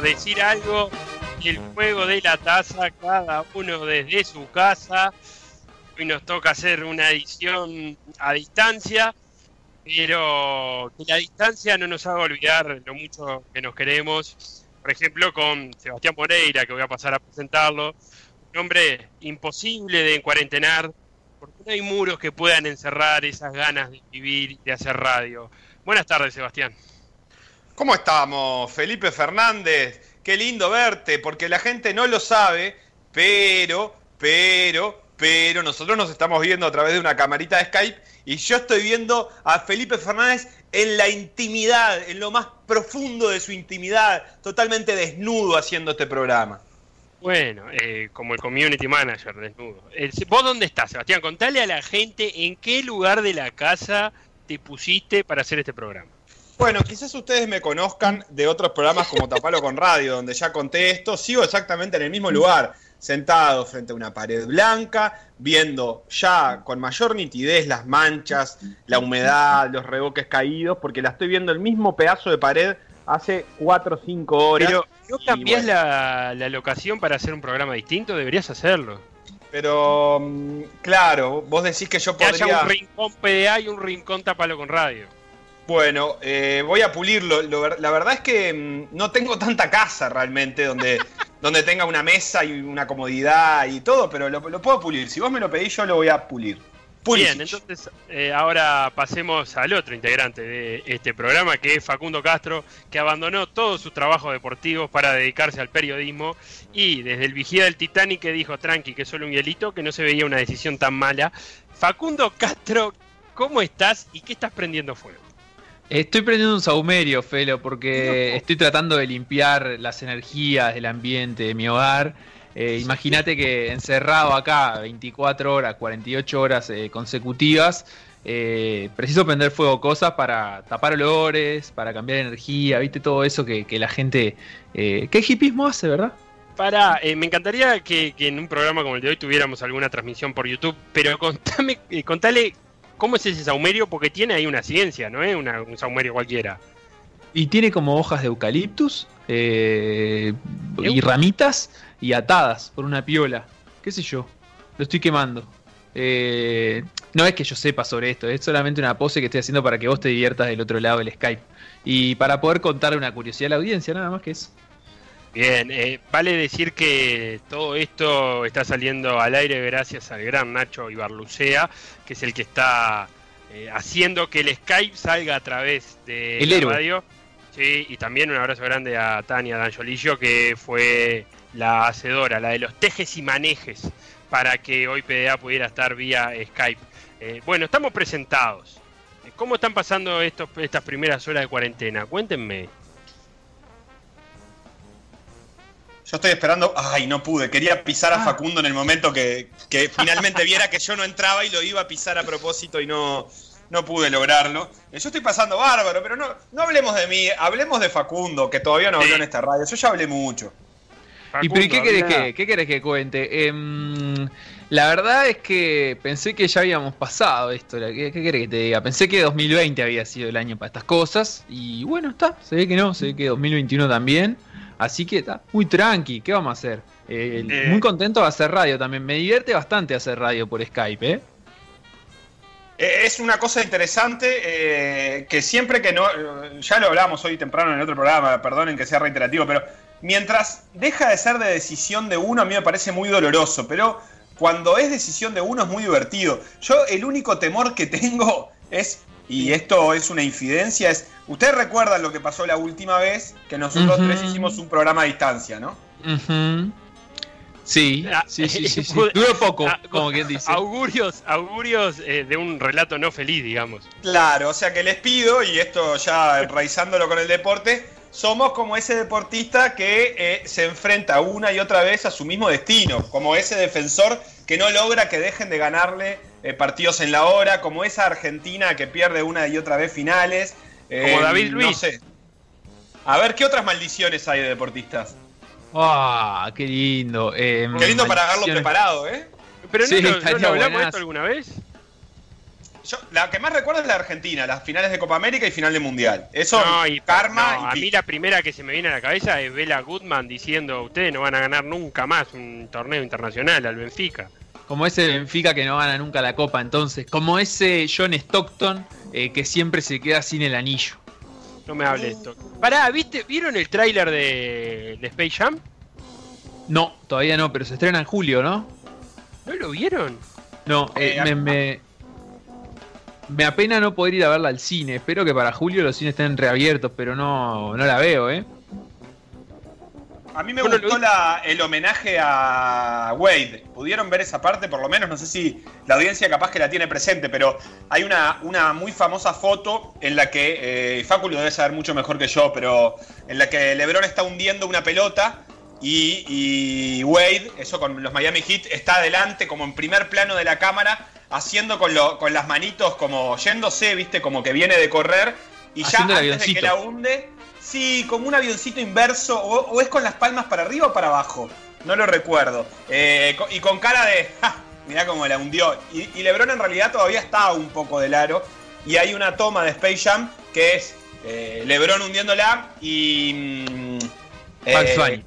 Decir algo, el juego de la taza, cada uno desde su casa. Hoy nos toca hacer una edición a distancia, pero que la distancia no nos haga olvidar lo mucho que nos queremos. Por ejemplo, con Sebastián Moreira, que voy a pasar a presentarlo. Un hombre imposible de encuarentenar, porque no hay muros que puedan encerrar esas ganas de vivir y de hacer radio. Buenas tardes, Sebastián. ¿Cómo estamos, Felipe Fernández? Qué lindo verte, porque la gente no lo sabe, pero, pero, pero nosotros nos estamos viendo a través de una camarita de Skype y yo estoy viendo a Felipe Fernández en la intimidad, en lo más profundo de su intimidad, totalmente desnudo haciendo este programa. Bueno, eh, como el community manager desnudo. ¿Vos dónde estás, Sebastián? Contale a la gente en qué lugar de la casa te pusiste para hacer este programa. Bueno, quizás ustedes me conozcan de otros programas como Tapalo con Radio, donde ya conté esto. Sigo exactamente en el mismo lugar, sentado frente a una pared blanca, viendo ya con mayor nitidez las manchas, la humedad, los reboques caídos, porque la estoy viendo el mismo pedazo de pared hace 4 o 5 horas. Pero ¿no cambiás la, locación para hacer un programa distinto? Deberías hacerlo. Pero, mm, claro, vos decís que yo podría... Que haya un rincón PDA y un rincón Tapalo con Radio. Bueno, eh, voy a pulirlo. la verdad es que mm, no tengo tanta casa realmente donde, donde tenga una mesa y una comodidad y todo, pero lo, puedo pulir. Si vos me lo pedís, yo lo voy a pulir. Bien, entonces eh, ahora pasemos al otro integrante de este programa, que es Facundo Castro, que abandonó todos sus trabajos deportivos para dedicarse al periodismo y desde el vigía del Titanic que dijo, tranqui, que solo un hielito, que no se veía una decisión tan mala. Facundo Castro, ¿cómo estás y qué estás prendiendo fuego? Estoy prendiendo un saumerio, Felo, porque estoy tratando de limpiar las energías del ambiente de mi hogar. Eh, imagínate que encerrado acá 24 horas, 48 horas eh, consecutivas, eh, preciso prender fuego cosas para tapar olores, para cambiar energía, viste todo eso que, la gente... ¿Qué hipismo hace, verdad? Para, me encantaría que, en un programa como el de hoy tuviéramos alguna transmisión por YouTube, pero contame, contale ¿Cómo es ese saumerio? Porque tiene ahí una ciencia, no es un saumerio cualquiera. Y tiene como hojas de eucaliptus eh, y ramitas y atadas por una piola. ¿Qué sé yo? Lo estoy quemando. Eh, no es que yo sepa sobre esto, es solamente una pose que estoy haciendo para que vos te diviertas del otro lado del Skype. Y para poder contarle una curiosidad a la audiencia, nada más que eso. Bien, eh, vale decir que todo esto está saliendo al aire gracias al gran Nacho Ibarlucea, que es el que está eh, haciendo que el Skype salga a través de la radio. Sí, y también un abrazo grande a Tania Danjolillo, que fue la hacedora, la de los tejes y manejes, para que hoy PDA pudiera estar vía Skype. Eh, bueno, estamos presentados. ¿Cómo están pasando estos, estas primeras horas de cuarentena? Cuéntenme. Yo estoy esperando. Ay, no pude. Quería pisar a ah. Facundo en el momento que, finalmente viera que yo no entraba y lo iba a pisar a propósito y no, no pude lograrlo. Yo estoy pasando bárbaro, pero no, no hablemos de mí, hablemos de Facundo, que todavía no habló en esta radio. Yo ya hablé mucho. ¿Y pero qué querés que, qué querés que cuente? Em, la verdad es que pensé que ya habíamos pasado esto. ¿Qué, ¿Qué, querés que te diga? Pensé que 2020 había sido el año para estas cosas. Y bueno, está. Se ve que no. Se ve que 2021 también. Así que está muy tranqui, ¿qué vamos a hacer? Eh, Eh. Muy contento de hacer radio también. Me divierte bastante hacer radio por Skype, ¿eh? Eh, Es una cosa interesante eh, que siempre que no. Ya lo hablamos hoy temprano en el otro programa, perdonen que sea reiterativo, pero mientras deja de ser de decisión de uno, a mí me parece muy doloroso, pero cuando es decisión de uno es muy divertido. Yo el único temor que tengo es, y esto es una infidencia, es. Ustedes recuerdan lo que pasó la última vez que nosotros tres hicimos un programa a distancia, ¿no? Sí, Ah, sí, sí, sí, sí. pude- Duró poco, Ah, como quien dice. Augurios, augurios eh, de un relato no feliz, digamos. Claro, o sea que les pido, y esto ya enraizándolo con el deporte, somos como ese deportista que eh, se enfrenta una y otra vez a su mismo destino, como ese defensor que no logra que dejen de ganarle eh, partidos en la hora, como esa Argentina que pierde una y otra vez finales. eh, Como David no Luiz. sé. A ver, ¿qué otras maldiciones hay de deportistas? Ah, qué lindo. eh, Qué lindo para haberlo preparado, ¿eh? Pero no, Sí, lo- no lo hablamos de esto alguna vez. Yo, la que más recuerdo es la Argentina, las finales de Copa América y final de Mundial. Eso, No, y karma no, y a mí la primera que se me viene a la cabeza es Bela Goodman diciendo ustedes no van a ganar nunca más un torneo internacional al Benfica. Como ese Benfica que no gana nunca la copa, entonces. Como ese John Stockton eh, que siempre se queda sin el anillo. No me hable de esto. Pará, ¿viste, ¿vieron el tráiler de, de Space Jam? No, todavía no, pero se estrena en julio, ¿no? ¿No lo vieron? No, eh, Eh, me, me, me apena no poder ir a verla al cine. Espero que para julio los cines estén reabiertos, pero no, no la veo, ¿eh? A mí me Bueno, gustó la- el homenaje a Wade. ¿Pudieron ver esa parte? Por lo menos, no sé si la audiencia capaz que la tiene presente, pero hay una, una muy famosa foto en la que, eh, Facu lo debe saber mucho mejor que yo, pero en la que Lebron está hundiendo una pelota y, y Wade, eso con los Miami Heat, está adelante como en primer plano de la cámara, haciendo con, lo- con las manitos como yéndose, viste, como que viene de correr y ya Haciendo antes de que la hunde, sí, como un avioncito inverso, o, o es con las palmas para arriba o para abajo, no lo recuerdo. Eh, y con cara de, "Ja, mirá cómo la hundió. Y, y Lebron en realidad todavía está un poco del aro, y hay una toma de Space Jam que es eh, Lebron hundiéndola y... mm, eh, Bunny,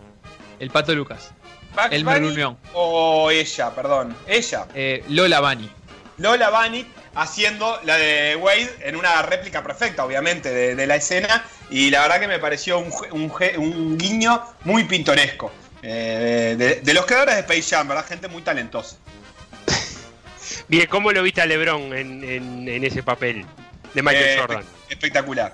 el Pato Lucas, Elmer Bunny O ella, perdón, ella. eh, Lola Bunny. Lola Bunny haciendo la de Wade en una réplica perfecta, obviamente, de, de la escena. Y la verdad que me pareció un, un guiño muy pintoresco. eh, de, de los creadores de Space Jam, ¿verdad? Gente muy talentosa. Bien, ¿cómo lo viste a LeBron en, en- en ese papel de Michael Eh, Jordan? Espectacular.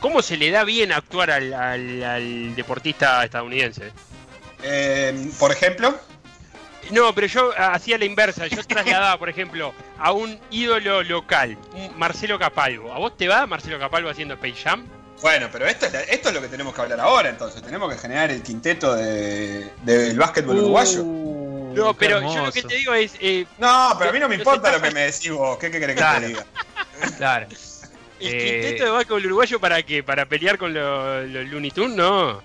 ¿Cómo se le da bien actuar al, al- al deportista estadounidense? Eh, por ejemplo, No, pero yo hacía la inversa. Yo trasladaba, por ejemplo, a un ídolo local, un Marcelo Capalvo. ¿A vos te va Marcelo Capalvo haciendo Space Jam? bueno, pero esto es, la- esto es lo que tenemos que hablar ahora, entonces. Tenemos que generar el quinteto de- del básquetbol uruguayo. Uh, No, qué pero yo lo que te digo es. eh, No, pero a mí no me importa lo que me decís vos. ¿Qué, qué querés que Claro. te diga? Claro. ¿El Eh, quinteto de básquetbol uruguayo para qué? ¿Para pelear con los, los Looney Tunes? No.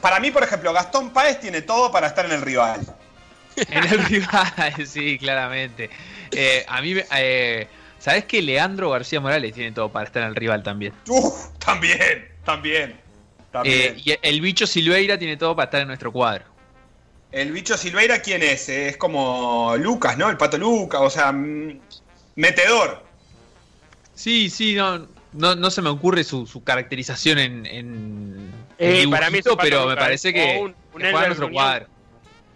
Para mí, por ejemplo, Gastón Páez tiene todo para estar en el rival. En el rival, sí, claramente. Eh, a mí, me- eh, ¿sabés que Leandro García Morales tiene todo para estar en el rival también? Uf, también, también. también. Eh, y el bicho Silveira tiene todo para estar en nuestro cuadro. El bicho Silveira, ¿quién es? Es como Lucas, ¿no? El pato Lucas, o sea, mm, metedor. Sí, sí, no, no, no se me ocurre su, su caracterización en, en, Eh, en para mí es dibujito, un Pato pero me parece o que, un- un que juega en nuestro cuadro.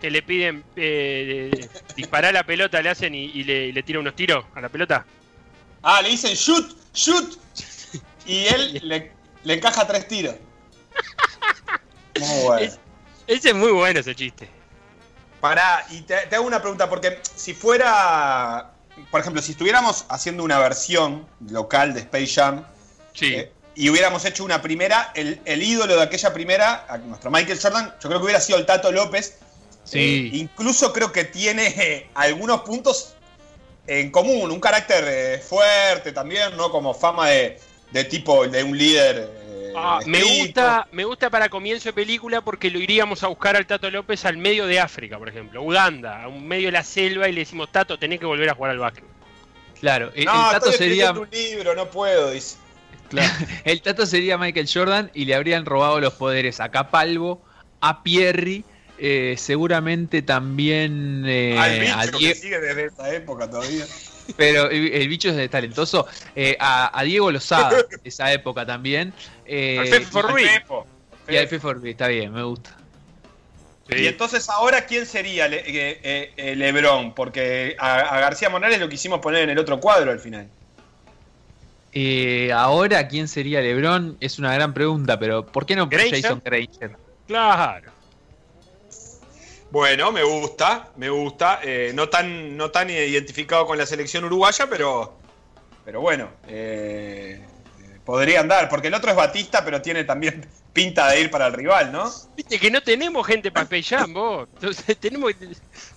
Que le piden eh, disparar la pelota, le hacen y, y le, le tira unos tiros a la pelota. Ah, le dicen shoot, shoot. Y él le, le encaja tres tiros. Muy bueno. Es- Ese es muy bueno ese chiste. Pará, y te, te hago una pregunta, porque si fuera, por ejemplo, si estuviéramos haciendo una versión local de Space Jam Sí. eh, y hubiéramos hecho una primera, el, el ídolo de aquella primera, nuestro Michael Jordan, yo creo que hubiera sido el Tato López. Sí. Eh, incluso creo que tiene eh, algunos puntos en común, un carácter eh, fuerte también, ¿no? Como fama de, de tipo de un líder. eh, Ah, me gusta, me gusta para comienzo de película porque lo iríamos a buscar al Tato López al medio de África, por ejemplo, Uganda, a un medio de la selva y le decimos Tato, tenés que volver a jugar al básquet. Claro, el, No, el Tato estoy sería un libro, no puedo, dice. el Tato sería Michael Jordan y le habrían robado los poderes a Capalvo, a Pierri Eh, seguramente también eh, Al bicho a que sigue desde esa época todavía. Pero el, el bicho es talentoso. Eh, a, a Diego Lozada, esa época también. Eh, Al Fefo Ruiz. Y al Fefo Ruiz, está bien, me gusta. Sí. Y entonces ahora, ¿quién sería Le- eh, eh, eh, Lebrón? Porque a, a García Morales lo quisimos poner en el otro cuadro al final. Eh, ahora, ¿quién sería LeBron? Es una gran pregunta, pero ¿por qué no Granger. Jason Granger? Claro. Bueno, me gusta, me gusta. Eh, no, tan, no tan identificado con la selección uruguaya, pero, pero bueno, eh, podría andar. Porque el otro es Batista, pero tiene también pinta de ir para el rival, ¿no? Viste que no tenemos gente para Jam, vos. Entonces, tenemos,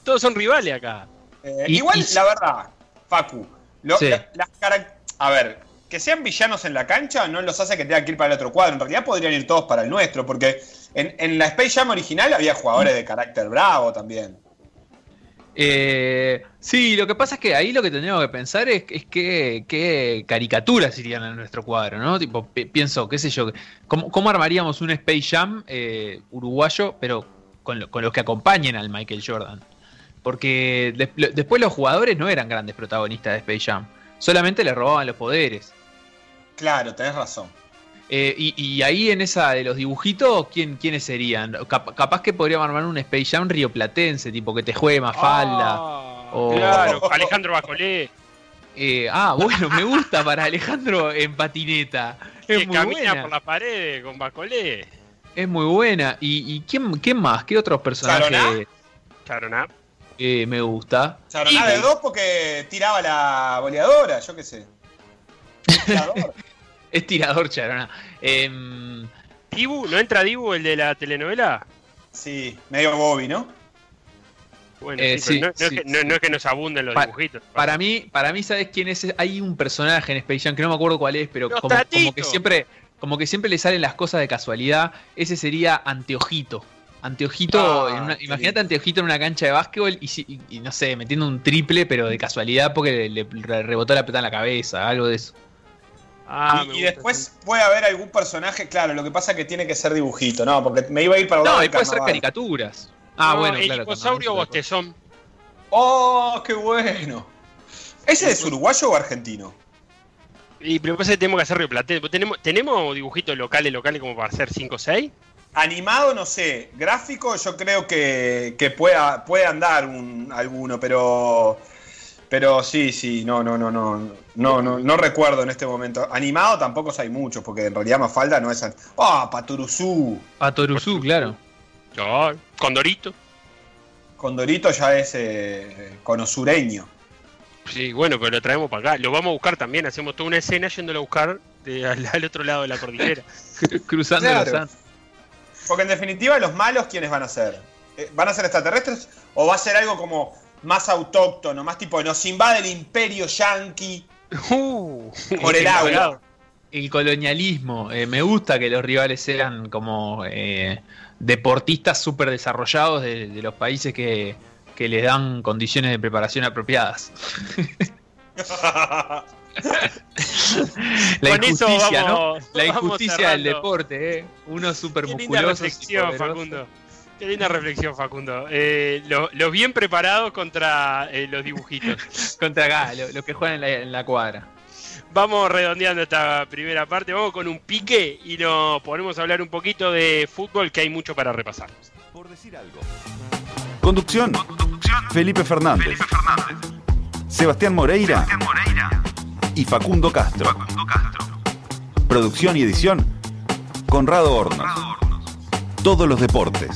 todos son rivales acá. Eh, Y- igual, y- la verdad, Facu, lo- Sí. la- las carac- a ver, que sean villanos en la cancha no los hace que tengan que ir para el otro cuadro. En realidad podrían ir todos para el nuestro, porque en, en la Space Jam original había jugadores de carácter bravo también. Eh, sí, lo que pasa es que ahí lo que tendríamos que pensar es, es que, qué caricaturas irían en nuestro cuadro, ¿no? Tipo, pi- pienso, qué sé yo, ¿cómo, cómo armaríamos un Space Jam eh, uruguayo, pero con, lo- con los que acompañen al Michael Jordan? Porque de- lo- después los jugadores no eran grandes protagonistas de Space Jam, solamente les robaban los poderes. Claro, tenés razón. Eh, y, y ahí en esa de los dibujitos, ¿quién, ¿quiénes serían? Cap- capaz que podríamos armar un Space Jam rioplatense, tipo que te juegue Mafalda. Ah, o- Claro, Alejandro Bacolé. Eh, ah, bueno, me gusta para Alejandro en patineta. Es que muy camina buena. por las paredes con Bacolé. Es muy buena. ¿Y, y quién, quién más? ¿Qué otros personajes ¿Charoná? Charoná. eh, me gusta? Charoná de dos porque tiraba la boleadora, yo qué sé. Es tirador, Charona. Em, Dibu, ¿no entra Dibu, el de la telenovela? sí, medio Bobby, ¿no? Bueno, Eh, sí, no, no sí, es que, no- sí. no es que nos abunden los Pa- dibujitos. para mí, para mí, ¿sabes quién es? Hay un personaje en Space Jam que no me acuerdo cuál es, pero como, que siempre, como que siempre le salen las cosas de casualidad. Ese sería Anteojito. Anteojito, Ah, imagínate. Anteojito en una cancha de básquetbol y, si- y- y no sé, metiendo un triple, pero de casualidad porque le, le rebotó la pelota en la cabeza, algo de eso. Ah, y después puede haber algún personaje, claro, lo que pasa es que tiene que ser dibujito, ¿no? Porque me iba a ir para No, y puede ser caricaturas. Ah, No, bueno, el claro. dinosaurio bostezón. ¡Oh, qué bueno! ¿Ese es uruguayo o argentino? Y pero pasa que tenemos que hacer Río Platense. ¿Tenemos, ¿Tenemos dibujitos locales, locales como para hacer 5 o 6? Animado, no sé. Gráfico, yo creo que, que pueda, puede andar un, alguno, pero. Pero sí, sí, no, no, no, no. No, no, no recuerdo en este momento. Animado tampoco hay muchos, porque en realidad Mafalda no es. ¡Ah, Paturuzú! Patoruzú, claro. Condorito. Condorito ya es eh, conosureño. Sí, bueno, pero lo traemos para acá. Lo vamos a buscar también. Hacemos toda una escena yéndolo a buscar de- al, al otro lado de la cordillera. Cruzando Claro. los Andes. Porque en definitiva, los malos, ¿quiénes van a ser? Eh, ¿Van a ser extraterrestres? ¿O va a ser algo como más autóctono, más tipo, nos invade el imperio yanqui Uh, por el agua? El colonialismo. eh, me gusta que los rivales sean como eh, deportistas súper desarrollados de, de los países que, que les dan condiciones de preparación apropiadas. La Con eso injusticia, ¿no? La injusticia del deporte, ¿eh? Unos súper poderosos. Facundo. Qué linda reflexión, Facundo. Eh, lo- los bien preparados contra eh, los dibujitos. Contra acá, lo- los que juegan en la, en la cuadra. Vamos redondeando esta primera parte. Vamos con un pique y nos ponemos a hablar un poquito de fútbol, que hay mucho para repasar. Por decir algo. Conducción. Felipe Fernández. Sebastián Moreira. Y Facundo Castro. Producción y edición. Conrado Hornos. Todos los deportes.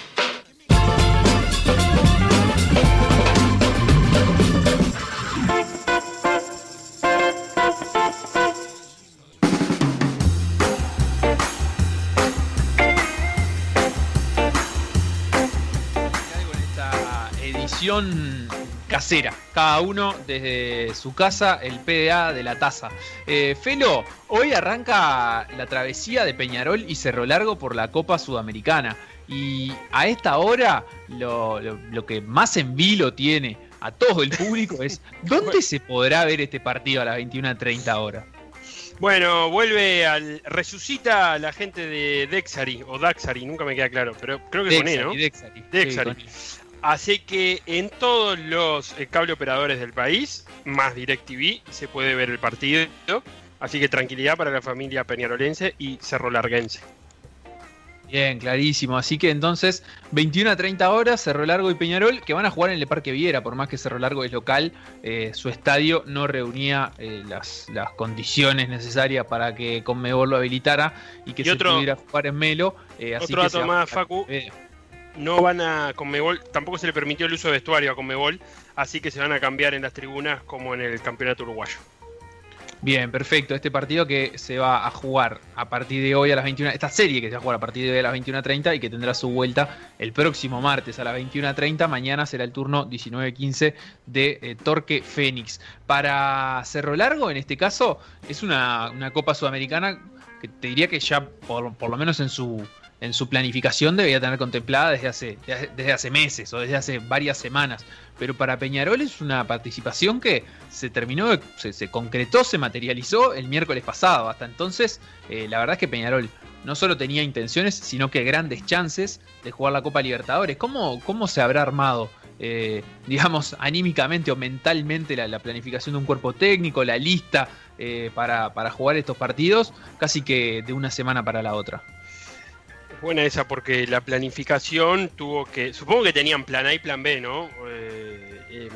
Casera. Cada uno desde su casa, el PDA de la taza. Eh, Felo, hoy arranca la travesía de Peñarol y Cerro Largo por la Copa Sudamericana. Y a esta hora, lo, lo que más en vilo tiene a todo el público es: ¿dónde se podrá ver este partido a las 21.30 horas? Bueno, vuelve al. Resucita a la gente de Dexari o Daxari, nunca me queda claro, pero creo que con E, ¿no? Dexari. Dexari. Sí, Así que en todos los eh, cable operadores del país, más DirecTV, se puede ver el partido. Así que tranquilidad para la familia peñarolense y cerro larguense. Bien, clarísimo. Así que entonces, 21 a 30 horas, Cerro Largo y Peñarol, que van a jugar en el Parque Viera, por más que Cerro Largo es local, eh, su estadio no reunía eh, las, las, condiciones necesarias para que Conmebol lo habilitara y que y se otro, pudiera jugar en Melo. Eh, así otro dato más, Facu. No van a Conmebol, tampoco se le permitió el uso de vestuario a Conmebol, así que se van a cambiar en las tribunas como en el campeonato uruguayo. Bien, perfecto. Este partido que se va a jugar a partir de hoy a las 21. Esta serie que se va a jugar a partir de hoy a las 21.30 y que tendrá su vuelta el próximo martes a las 21.30. Mañana será el turno 19.15 de eh, Torque Fénix. Para Cerro Largo, en este caso, es una, una Copa Sudamericana que te diría que ya, por, por lo menos en su, en su planificación debería tener contemplada desde hace, desde hace meses o desde hace varias semanas. Pero para Peñarol es una participación que se terminó, se, se concretó, se materializó el miércoles pasado. Hasta entonces, eh, la verdad es que Peñarol no solo tenía intenciones, sino que grandes chances de jugar la Copa Libertadores. ¿Cómo, cómo se habrá armado, eh, digamos, anímicamente o mentalmente la, la, planificación de un cuerpo técnico, la lista eh, para, para jugar estos partidos, casi que de una semana para la otra? Buena esa porque la planificación tuvo que. Supongo que tenían plan A y plan B, ¿no? Eh, eh,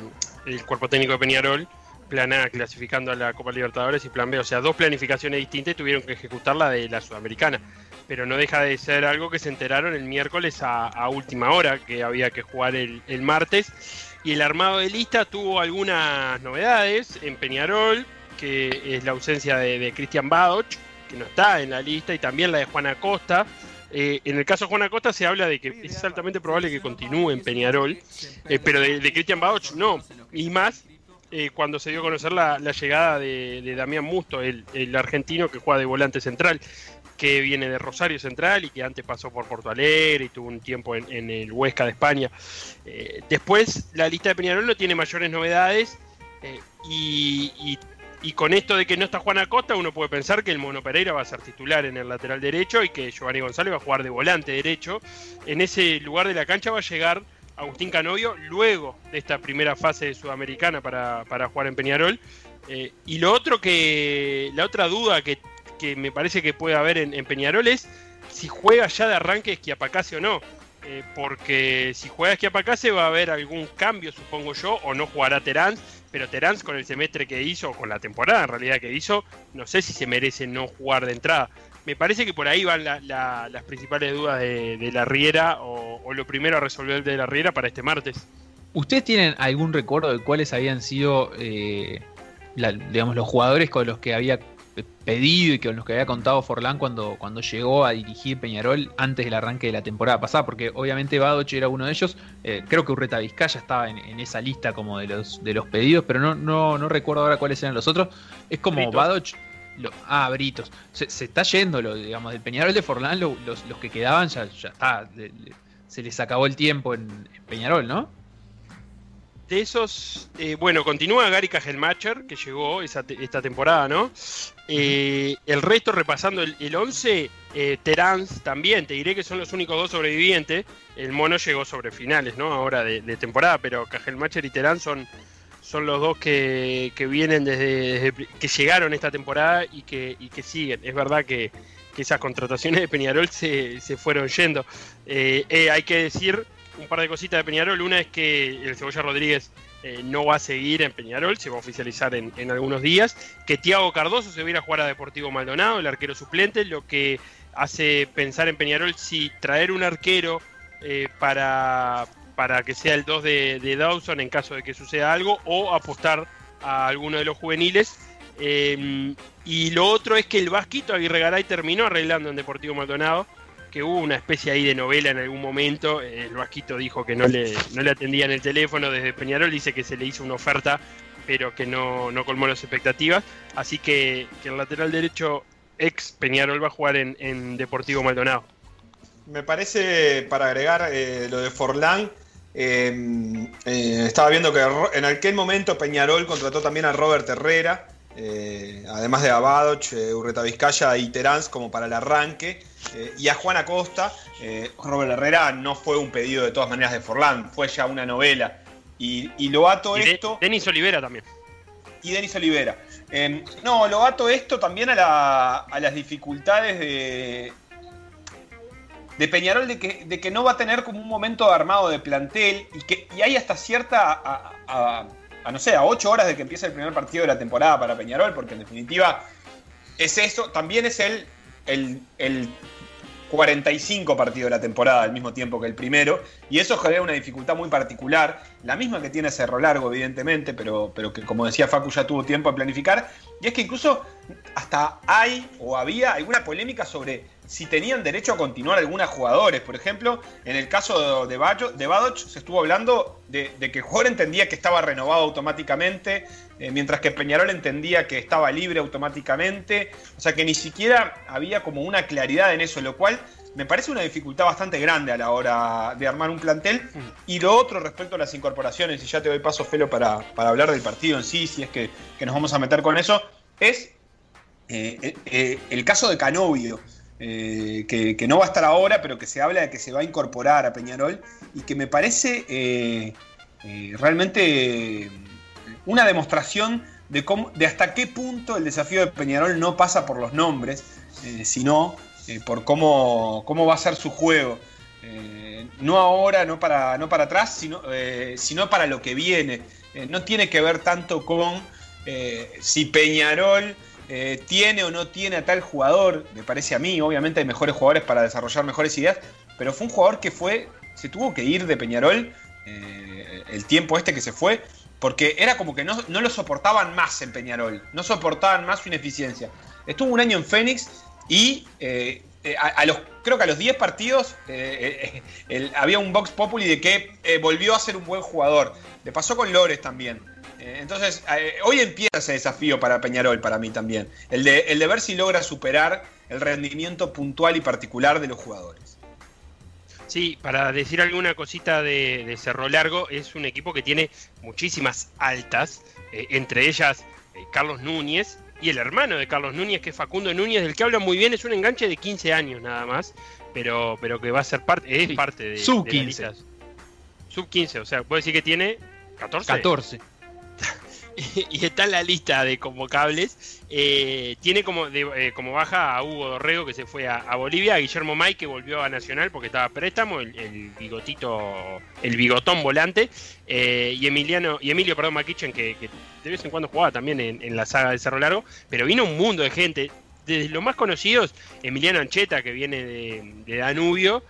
el cuerpo técnico de Peñarol, plan A clasificando a la Copa Libertadores y plan B. O sea, dos planificaciones distintas tuvieron que ejecutar la de la Sudamericana. Pero no deja de ser algo que se enteraron el miércoles a, última hora, que había que jugar el, el, martes. Y el armado de lista tuvo algunas novedades en Peñarol, que es la ausencia de, de Cristian Badoch, que no está en la lista, y también la de Juan Acosta, eh, en el caso de Juan Acosta se habla de que es altamente probable que continúe en Peñarol, eh, pero de, de Cristian Bauch no. Y más eh, cuando se dio a conocer la, llegada de, de, Damián Musto, el, argentino que juega de volante central, que viene de Rosario Central y que antes pasó por Porto Alegre y tuvo un tiempo en, el Huesca de España. después, la lista de Peñarol no tiene mayores novedades y y con esto de que no está Juan Acosta, uno puede pensar que el Mono Pereira va a ser titular en el lateral derecho y que Giovanni González va a jugar de volante derecho. En ese lugar de la cancha va a llegar Agustín Canovio luego de esta primera fase sudamericana para, para jugar en Peñarol. Eh, y lo otro que. La otra duda que, que me parece que puede haber en, Peñarol es si juega ya de arranque Esquiapacase o no. Eh, porque si juega Esquiapacase va a haber algún cambio, supongo yo, o no jugará Terán pero Terán con el semestre que hizo, con la temporada en realidad que hizo, no sé si se merece no jugar de entrada. Me parece que por ahí van la, la, las principales dudas de, la Riera o, lo primero a resolver de la Riera para este martes. ¿Ustedes tienen algún recuerdo de cuáles habían sido, eh, digamos, los jugadores con los que había pedido y con los que había contado Forlán cuando, cuando llegó a dirigir Peñarol antes del arranque de la temporada pasada, porque obviamente Badoch era uno de ellos, eh, creo que Urreta Vizcaya estaba en, en, esa lista como de los, de los pedidos, pero no, no, no recuerdo ahora cuáles eran los otros. Es como Badoch, lo, ah, Britos, se, se, está yendo, lo, digamos, del Peñarol de Forlán, lo, los, los, que quedaban ya, ya está, le, le, se les acabó el tiempo en, en Peñarol, ¿no? De esos, eh, bueno, continúa Gary Kajelmacher, que llegó esa te esta temporada, ¿no? Eh, el resto, repasando el, el 11, eh, Terán también, te diré que son los únicos dos sobrevivientes. El mono llegó sobre finales, ¿no? Ahora de, temporada, pero Kajelmacher y Terán son, son los dos que, que vienen desde, desde, que llegaron esta temporada y que, y que siguen. Es verdad que, que esas contrataciones de Peñarol se, se fueron yendo. Eh, hay que decir un par de cositas de Peñarol. Una es que el Cebolla Rodríguez eh, no va a seguir en Peñarol, se va a oficializar en, en, algunos días. Que Tiago Cardoso se va a a jugar a Deportivo Maldonado, el arquero suplente, lo que hace pensar en Peñarol si traer un arquero eh, para, para que sea el 2 de, de, Dawson en caso de que suceda algo o apostar a alguno de los juveniles. Eh, y lo otro es que el Vasquito Aguirre Garay terminó arreglando en Deportivo Maldonado que hubo una especie ahí de novela en algún momento. El Vasquito dijo que no le, no le atendían el teléfono desde Peñarol, dice que se le hizo una oferta, pero que no, no colmó las expectativas. Así que, que, el lateral derecho ex Peñarol va a jugar en, Deportivo Maldonado. me parece, para agregar eh, lo de Forlán, eh, eh, estaba viendo que en aquel momento Peñarol contrató también a Robert Herrera, además de a Badoch, Urreta Vizcaya y Terans como para el arranque, y a Juan Acosta. Robert Herrera no fue un pedido de todas maneras de Forlán, fue ya una novela. Y, lo ato esto. Denis Olivera también. Y Denis Olivera. no, lo ato esto también a, a las dificultades de, de Peñarol de que, de que no va a tener como un momento armado de plantel y que y hay hasta cierta, a, no sé, a ocho horas de que empiece el primer partido de la temporada para Peñarol, porque en definitiva es eso, también es el, el, el 45 partidos de la temporada al mismo tiempo que el primero, y eso genera una dificultad muy particular, la misma que tiene Cerro Largo, evidentemente, pero, pero que como decía Facu ya tuvo tiempo de planificar, y es que incluso hasta hay o había alguna polémica sobre si tenían derecho a continuar algunos jugadores. Por ejemplo, en el caso de, Badoch se estuvo hablando de, que el jugador entendía que estaba renovado automáticamente, eh, mientras que Peñarol entendía que estaba libre automáticamente. O sea que ni siquiera había como una claridad en eso, lo cual me parece una dificultad bastante grande a la hora de armar un plantel. Mm. Y lo otro respecto a las incorporaciones, y ya te doy paso, Felo, para, hablar del partido en sí, si es que, nos vamos a meter con eso, es eh, eh, el caso de Canovio. Eh, que, no va a estar ahora, pero que se habla de que se va a incorporar a Peñarol y que me parece eh, eh, realmente una demostración de, de hasta qué punto el desafío de Peñarol no pasa por los nombres, sino por cómo, cómo va a ser su juego. no ahora, no para, no para atrás, sino, sino para lo que viene. no tiene que ver tanto con si Peñarol eh, tiene o no tiene a tal jugador, me parece a mí, obviamente hay mejores jugadores para desarrollar mejores ideas, pero fue un jugador que fue, se tuvo que ir de Peñarol eh, el tiempo este que se fue, porque era como que no, lo soportaban más en Peñarol, no soportaban más su ineficiencia. Estuvo un año en Fénix y eh, a, los, creo que a los 10 partidos había un Vox Populi de que volvió a ser un buen jugador. Le pasó con Lores también. Eh, entonces, eh, hoy empieza ese desafío para Peñarol, para mí también. El de, el de ver si logra superar el rendimiento puntual y particular de los jugadores. Sí, para decir alguna cosita de, Cerro Largo, es un equipo que tiene muchísimas altas, eh, entre ellas Carlos Núñez y el hermano de Carlos Núñez, que es Facundo Núñez, del que habla muy bien, es un enganche de 15 años nada más, pero, pero que va a ser parte, es parte de... Sub 15. Sub 15, o sea, puede decir que tiene 14. 14. y está en la lista de convocables. Eh, tiene como, eh, como baja a Hugo Dorrego, que se fue a, Bolivia, a Guillermo May, que volvió a Nacional porque estaba préstamo, el, bigotito, el bigotón volante, eh, y Emiliano, y Emilio, perdón, Maquichen, que, de vez en cuando jugaba también en, la saga de Cerro Largo, pero vino un mundo de gente. Desde los más conocidos, Emiliano Ancheta, que viene de, Danubio,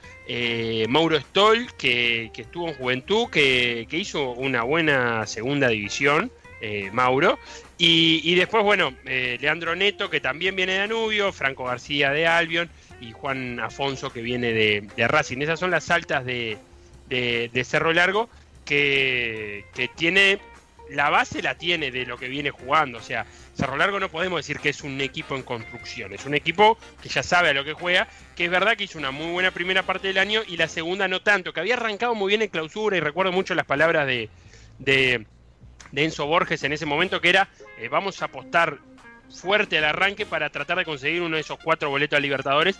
Mauro Stoll, que, estuvo en Juventud, que, que hizo una buena segunda división. Eh, Mauro. Y, después, bueno, eh, Leandro Neto, que también viene de Danubio, Franco García de Albion y Juan Afonso, que viene de, Racing. Esas son las altas de, Cerro Largo, que, tiene, la base la tiene de lo que viene jugando. O sea, Cerro Largo no podemos decir que es un equipo en construcción, es un equipo que ya sabe a lo que juega, que es verdad que hizo una muy buena primera parte del año y la segunda no tanto, que había arrancado muy bien en clausura y recuerdo mucho las palabras de, de Enzo Borges en ese momento, que era eh, vamos a apostar fuerte al arranque para tratar de conseguir uno de esos cuatro boletos a Libertadores.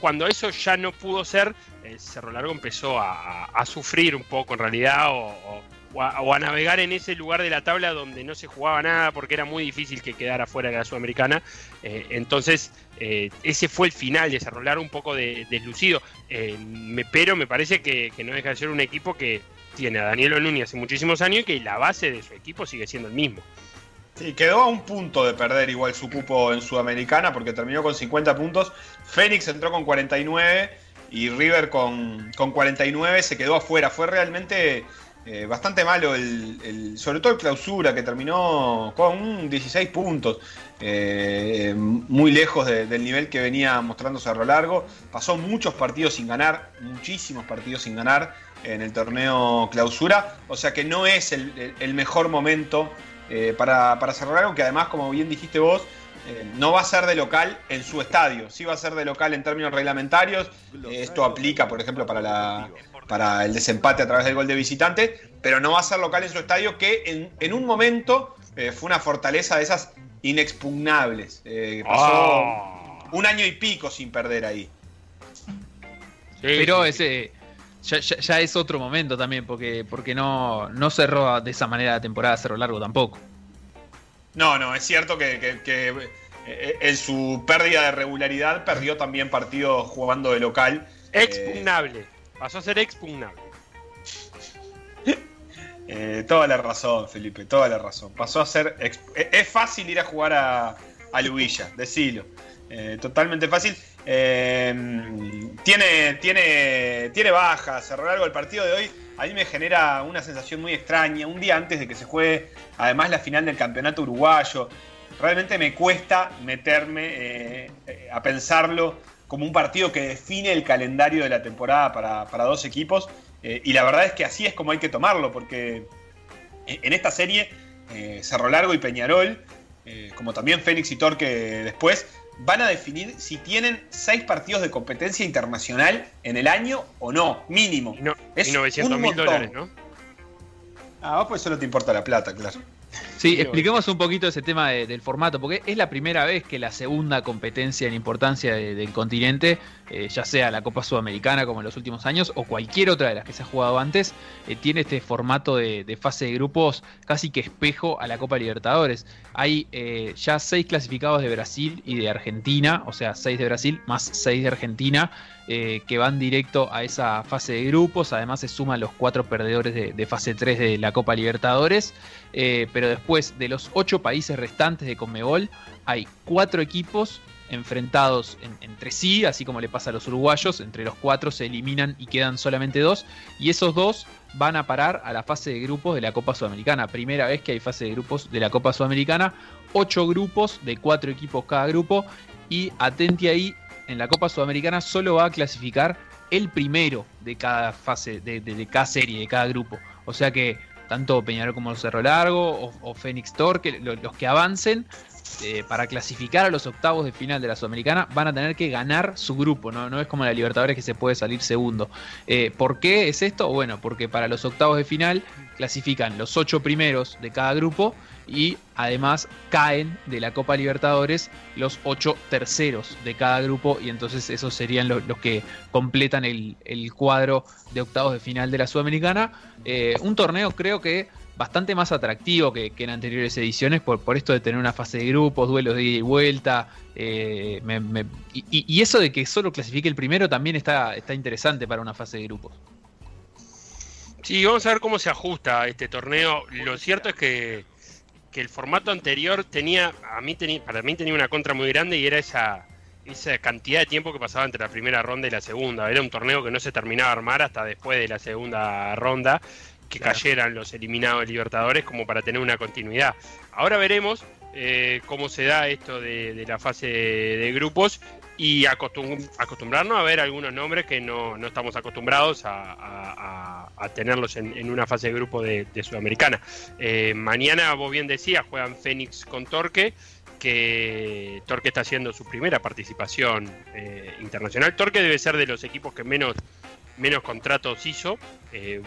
Cuando eso ya no pudo ser, eh, Cerro Largo empezó a, sufrir un poco en realidad o, a, navegar en ese lugar de la tabla donde no se jugaba nada porque era muy difícil que quedara fuera de la Sudamericana. Eh, entonces, ese fue el final de Cerro Largo un poco deslucido. pero me parece que, que no deja de ser un equipo que, tiene a Daniel Núñez hace muchísimos años y que la base de su equipo sigue siendo el mismo. Sí, quedó a un punto de perder igual su cupo en Sudamericana porque terminó con 50 puntos. Fénix entró con 49 y River con, con 49 se quedó afuera. Fue realmente eh, bastante malo, el, sobre todo el clausura que terminó con 16 puntos. Eh, muy lejos del nivel que venía mostrando Cerro Largo. Pasó muchos partidos sin ganar, muchísimos partidos sin ganar en el torneo clausura. O sea que no es el, mejor momento eh, para, para Cerro Largo, que además, como bien dijiste vos, eh, no va a ser de local en su estadio, sí va a ser de local en términos reglamentarios. Eh, esto aplica, por ejemplo, para, la, para el desempate a través del gol de visitante, pero no va a ser local en su estadio, que en, en un momento eh, fue una fortaleza de esas inexpugnables. pasó Ah. un año y pico sin perder ahí. Sí, Pero sí, sí. ese ya, ya- ya es otro momento también, porque, porque no, no cerró de esa manera la temporada Cerro Largo tampoco. No, no, es cierto que, que- que, eh, en su pérdida de regularidad perdió también partidos jugando de local. Expugnable. Pasó a ser expugnable. Eh, toda la razón, Felipe, toda la razón. Pasó a ser. eh, Es fácil ir a jugar a, a Lubilla, decilo. Eh, totalmente fácil. Eh, tiene, tiene, tiene bajas. A largo del partido de hoy, a mí me genera una sensación muy extraña. Un día antes de que se juegue, además, la final del campeonato uruguayo. Realmente me cuesta meterme eh, a pensarlo como un partido que define el calendario de la temporada para, para dos equipos. Y la verdad es que así es como hay que tomarlo, porque en esta serie, Cerro Largo y Peñarol, como también Fénix y Torque después, van a definir si tienen seis partidos de competencia internacional en el año o no, mínimo. Y, no, Es y 900 un montón. dólares, ¿no? Ah, vos pues solo te importa la plata, claro. Sí, expliquemos un poquito ese tema de- del formato, porque es la primera vez que la segunda competencia en importancia de- del continente, eh, ya sea la Copa Sudamericana como en los últimos años o cualquier otra de las que se ha jugado antes, eh, tiene este formato de, de fase de grupos casi que espejo a la Copa Libertadores. Hay eh, ya seis clasificados de Brasil y de Argentina, o sea, seis de Brasil más seis de Argentina, eh, que van directo a esa fase de grupos. Además se suman los cuatro perdedores de, fase 3 de la Copa Libertadores. Eh, pero después de los ocho países restantes de Conmebol, hay cuatro equipos enfrentados en- entre sí, así como le pasa a los uruguayos. Entre los cuatro se eliminan y quedan solamente dos. Y esos dos van a parar a la fase de grupos de la Copa Sudamericana. Primera vez que hay fase de grupos de la Copa Sudamericana. Ocho grupos de cuatro equipos cada grupo. Y atenti ahí, en la Copa Sudamericana solo va a clasificar el primero de cada fase, de, cada serie, de cada grupo. O sea que tanto Peñarol como Cerro Largo o, o Fénix Torque, lo- los que avancen eh, para clasificar a los octavos de final de la Sudamericana, van a tener que ganar su grupo, ¿no? No es como la Libertadores que se puede salir segundo. Eh, ¿Por qué es esto? Bueno, porque para los octavos de final clasifican los ocho primeros de cada grupo y además caen de la Copa Libertadores los ocho terceros de cada grupo y entonces esos serían los, que completan el, el cuadro de octavos de final de la Sudamericana. Eh, un torneo creo que bastante más atractivo que, que en anteriores ediciones por, por esto de tener una fase de grupos, duelos de ida y vuelta. eh, y, y- eso de que solo clasifique el primero también está, está interesante para una fase de grupos. Sí, vamos a ver cómo se ajusta este torneo. Lo cierto es que, que el formato anterior tenía, a mí tenía, para mí tenía una contra muy grande y era esa, esa cantidad de tiempo que pasaba entre la primera ronda y la segunda. Era un torneo que no se terminaba de armar hasta después de la segunda ronda, que Claro. cayeran los eliminados de Libertadores como para tener una continuidad. Ahora veremos eh, cómo se da esto de, de la fase de, de grupos y acostum- acostumbrarnos a ver algunos nombres que no, no estamos acostumbrados a, tenerlos en, en una fase de grupo de, Sudamericana. Eh, mañana, vos bien decías, juegan Fénix con Torque, que Torque está haciendo su primera participación eh, internacional. Torque debe ser de los equipos que menos, menos contratos hizo. Eh,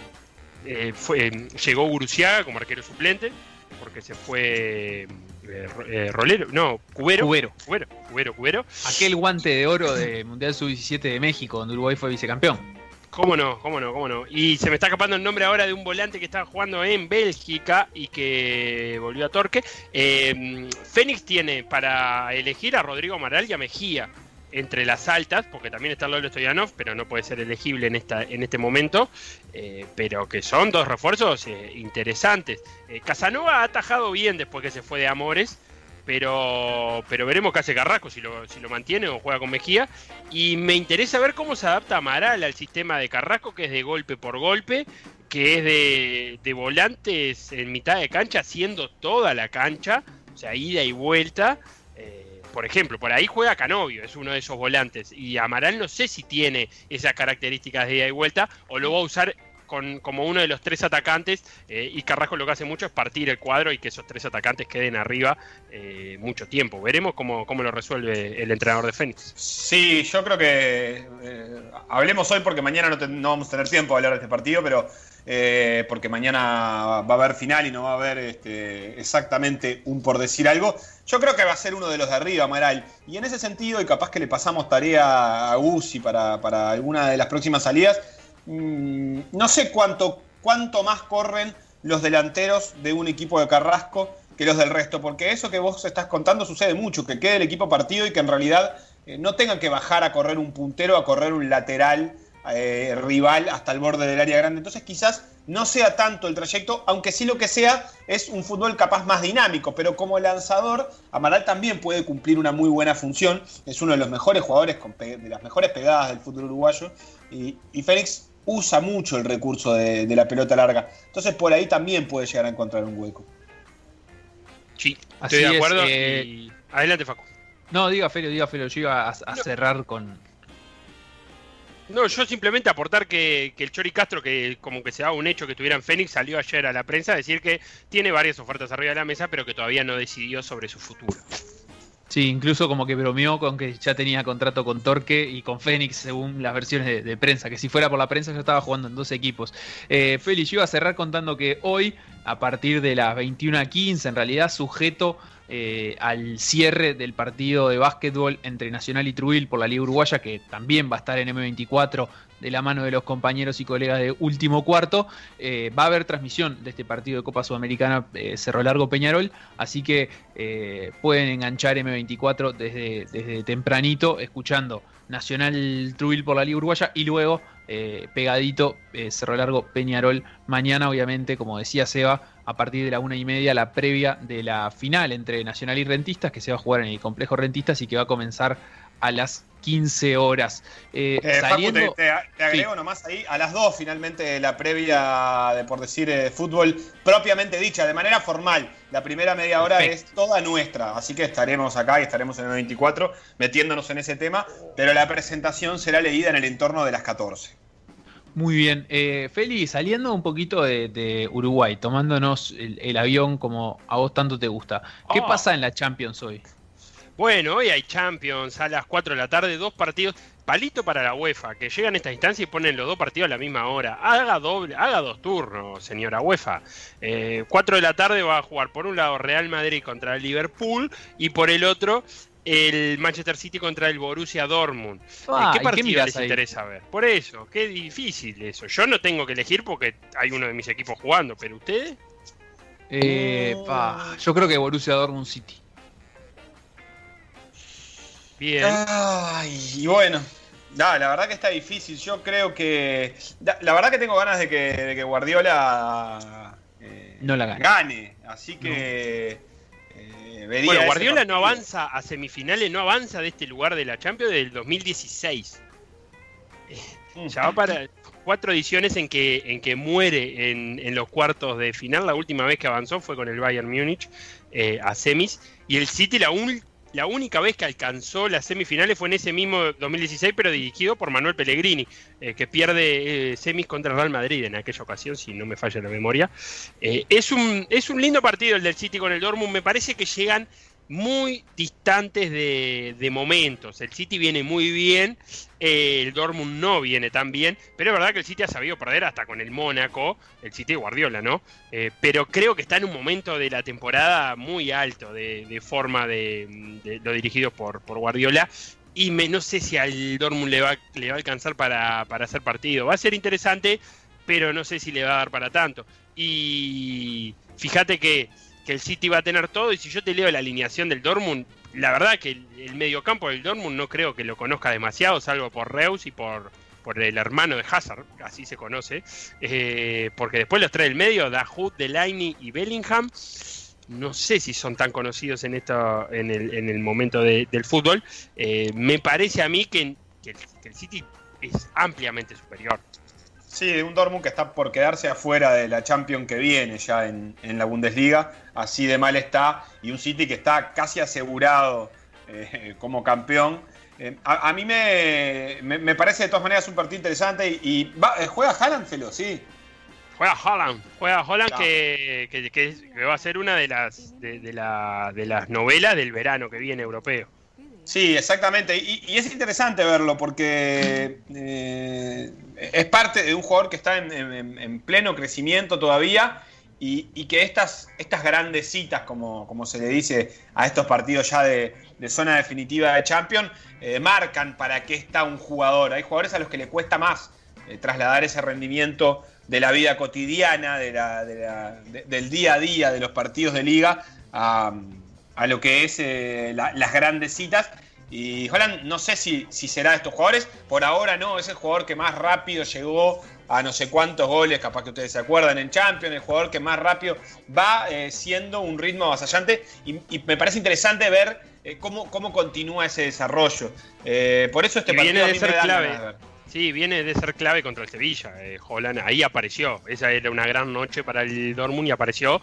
fue, llegó Guruciaga como arquero suplente, porque se fue eh, eh, Rolero, no, Cubero. Cubero. Cubero, Cubero, Cubero. Aquel guante de oro de Mundial Sub-17 de México, donde Uruguay fue vicecampeón. ¿Cómo no? ¿Cómo no? ¿Cómo no? Y se me está escapando el nombre ahora de un volante que estaba jugando en Bélgica y que volvió a Torque. Eh, Fénix tiene para elegir a Rodrigo Amaral y a Mejía entre las altas, porque también está Lolo Stoyanov, pero no puede ser elegible en, esta, en este momento, eh, pero que son dos refuerzos eh, interesantes. Eh, Casanova ha atajado bien después que se fue de Amores, pero, pero veremos qué hace Carrasco, si lo, si lo mantiene o juega con Mejía. Y me interesa ver cómo se adapta Amaral al sistema de Carrasco, que es de golpe por golpe, que es de, de volantes en mitad de cancha, haciendo toda la cancha, o sea, ida y vuelta. Por ejemplo, por ahí juega Canovio, es uno de esos volantes. Y Amaral no sé si tiene esas características de ida y vuelta o lo va a usar con, como uno de los tres atacantes eh, y Carrasco lo que hace mucho es partir el cuadro y que esos tres atacantes queden arriba eh, mucho tiempo. Veremos cómo, cómo, lo resuelve el entrenador de Fénix. Sí, yo creo que eh, hablemos hoy porque mañana no, no, vamos a tener tiempo de hablar de este partido, pero porque mañana va a haber final y no va a haber este, exactamente un por decir algo. Yo creo que va a ser uno de los de arriba, Amaral. Y en ese sentido, y capaz que le pasamos tarea a Guzzi para, para alguna de las próximas salidas, mmm, no sé cuánto, cuánto más corren los delanteros de un equipo de Carrasco que los del resto, porque eso que vos estás contando sucede mucho, que quede el equipo partido y que en realidad eh, no tengan que bajar a correr un puntero, a correr un lateral eh, rival hasta el borde del área grande. Entonces quizás no sea tanto el trayecto, aunque sí lo que sea es un fútbol capaz más dinámico, pero como lanzador, Amaral también puede cumplir una muy buena función, es uno de los mejores jugadores, con de las mejores pegadas del fútbol uruguayo, y, y Fénix usa mucho el recurso de, de, la pelota larga, entonces por ahí también puede llegar a encontrar un hueco. Sí, estoy de acuerdo. Es, eh... y... Adelante, Facu. No, diga Felo, diga Felo, yo iba a, cerrar con, no, yo simplemente aportar que, que, el Chori Castro, que como que se daba un hecho que estuviera en Fénix, salió ayer a la prensa a decir que tiene varias ofertas arriba de la mesa, pero que todavía no decidió sobre su futuro. Sí, incluso como que bromeó con que ya tenía contrato con Torque y con Fénix, según las versiones de, prensa, que si fuera por la prensa ya estaba jugando en dos equipos. Eh, Félix, yo iba a cerrar contando que hoy, a partir de las 21 a 15, en realidad sujeto eh, al cierre del partido de básquetbol entre Nacional y Trujillo por la Liga Uruguaya, que también va a estar en M24 de la mano de los compañeros y colegas de último cuarto. Eh, va a haber transmisión de este partido de Copa Sudamericana eh, Cerro Largo Peñarol, así que eh, pueden enganchar M24 desde, desde tempranito, escuchando Nacional Trujillo por la Liga Uruguaya y luego pegadito Cerro Largo Peñarol. Mañana, obviamente, como decía Seba, a partir de la una y media, la previa de la final entre Nacional y Rentistas, que se va a jugar en el complejo Rentistas y que va a comenzar a las 15 horas. Eh, eh, saliendo... Facu, te, te, te, agrego sí. nomás ahí, a las 2 finalmente la previa de, por decir, eh, fútbol propiamente dicha, de manera formal. La primera media hora Perfecto. es toda nuestra, así que estaremos acá y estaremos en el 24 metiéndonos en ese tema, pero la presentación será leída en el entorno de las 14. Muy bien. Eh, Feli, saliendo un poquito de, de Uruguay, tomándonos el, el, avión como a vos tanto te gusta, ¿qué oh. pasa en la Champions hoy? Bueno, hoy hay Champions a las 4 de la tarde, dos partidos. Palito para la UEFA, que llegan a esta instancia y ponen los dos partidos a la misma hora. Haga doble, haga dos turnos, señora UEFA. Eh, 4 de la tarde va a jugar por un lado Real Madrid contra el Liverpool y por el otro el Manchester City contra el Borussia Dortmund. Ah, ¿Qué partido ¿qué les ahí? interesa ver? Por eso, qué difícil eso. Yo no tengo que elegir porque hay uno de mis equipos jugando, pero ustedes. Eh, pa, yo creo que Borussia Dortmund City. Bien. Ay, y bueno, no, la verdad que está difícil. Yo creo que. La verdad que tengo ganas de que, de que Guardiola. Eh, no la gane. gane. Así que. Eh, bueno, Guardiola no avanza a semifinales, no avanza de este lugar de la Champions del 2016. Mm. Ya va para cuatro ediciones en que, en que muere en, en, los cuartos de final. La última vez que avanzó fue con el Bayern Múnich eh, a semis. Y el City la, un, la única vez que alcanzó las semifinales fue en ese mismo 2016, pero dirigido por Manuel Pellegrini, eh, que pierde eh, semis contra Real Madrid en aquella ocasión, si no me falla la memoria. Eh, es, un, es un lindo partido el del City con el Dortmund, me parece que llegan muy distantes de, de, momentos. El City viene muy bien, eh, el Dortmund no viene tan bien, pero es verdad que el City ha sabido perder hasta con el Mónaco, el City Guardiola, ¿no? Eh, pero creo que está en un momento de la temporada muy alto de, forma de, de, lo dirigido por, por Guardiola. Y no sé si al Dortmund le va, le va a alcanzar para, para hacer partido. Va a ser interesante, pero no sé si le va a dar para tanto. Y fíjate que que el City va a tener todo. Y si yo te leo la alineación del Dortmund, la verdad que el, el mediocampo del Dortmund no creo que lo conozca demasiado, salvo por Reus y por, por el hermano de Hazard, así se conoce. Eh, porque después los trae el medio, Dahoud, Delaney y Bellingham. No sé si son tan conocidos en esto, en el, en el momento de, del fútbol. Eh, me parece a mí que el City es ampliamente superior. Sí, de un Dortmund que está por quedarse afuera de la Champions que viene ya en, en, la Bundesliga, así de mal está, y un City que está casi asegurado eh, como campeón. Eh, a, a, mí me, me, me, parece de todas maneras un partido interesante y, y va, eh, juega Haaland, Felo, sí. Juega Holland, juega Holland Claro. que, que- que- que va a ser una de las de, de la- de las novelas del verano que viene europeo. Sí, exactamente. Y, y es interesante verlo porque eh, es parte de un jugador que está en, en- en pleno crecimiento todavía y, que estas, estas grandes citas, como, como se le dice a estos partidos ya de, zona definitiva de Champions, eh, marcan para qué está un jugador. Hay jugadores a los que le cuesta más eh, trasladar ese rendimiento de la vida cotidiana, de la- de la- de- del día a día de los partidos de liga a, a lo que es eh, la- las grandes citas. Y Holland no sé si, si será de estos jugadores, por ahora no, es el jugador que más rápido llegó a no sé cuántos goles, capaz que ustedes se acuerdan, en Champions, el jugador que más rápido va eh, siendo un ritmo avasallante y, y me parece interesante ver eh, cómo, cómo continúa ese desarrollo. Por eso este partido viene a de mí ser me da clave. Sí, viene de ser clave contra el Sevilla. Holland ahí apareció. Esa era una gran noche para el Dortmund y apareció.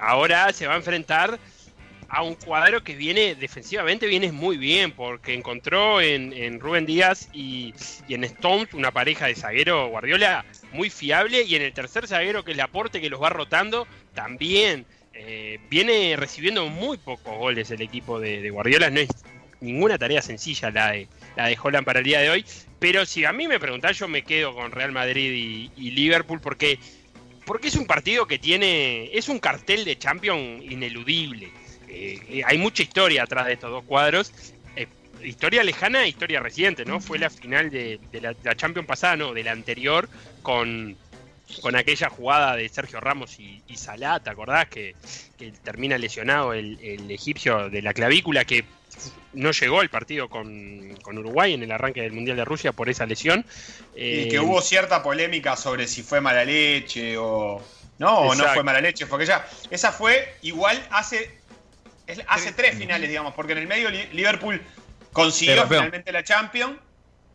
Ahora se va a enfrentar a un cuadro que viene defensivamente viene muy bien porque encontró en, en Rubén Díaz y, y en Stones una pareja de zaguero Guardiola muy fiable y en el tercer zaguero que es Laporte que los va rotando también eh, viene recibiendo muy pocos goles el equipo de, Guardiola. No es ninguna tarea sencilla la de, la de Holland para el día de hoy. Pero si a mí me preguntás yo me quedo con Real Madrid y, y Liverpool porque porque es un partido que tiene es un cartel de Champions ineludible eh, eh, hay mucha historia atrás de estos dos cuadros. Eh, historia lejana e historia reciente, ¿no? Fue la final de, de la, la Champions pasada, no, de la anterior, con, con aquella jugada de Sergio Ramos y, y Salah, ¿te acordás? Que, que termina lesionado el, el egipcio de la clavícula, que no llegó al partido con, con Uruguay en el arranque del Mundial de Rusia por esa lesión. Y Eh, que hubo cierta polémica sobre si fue mala leche o. No, o no fue mala leche, porque ya. Esa fue igual hace. Es- hace tres finales, digamos, porque en el medio Li- Liverpool consiguió Pero, pero- finalmente la Champions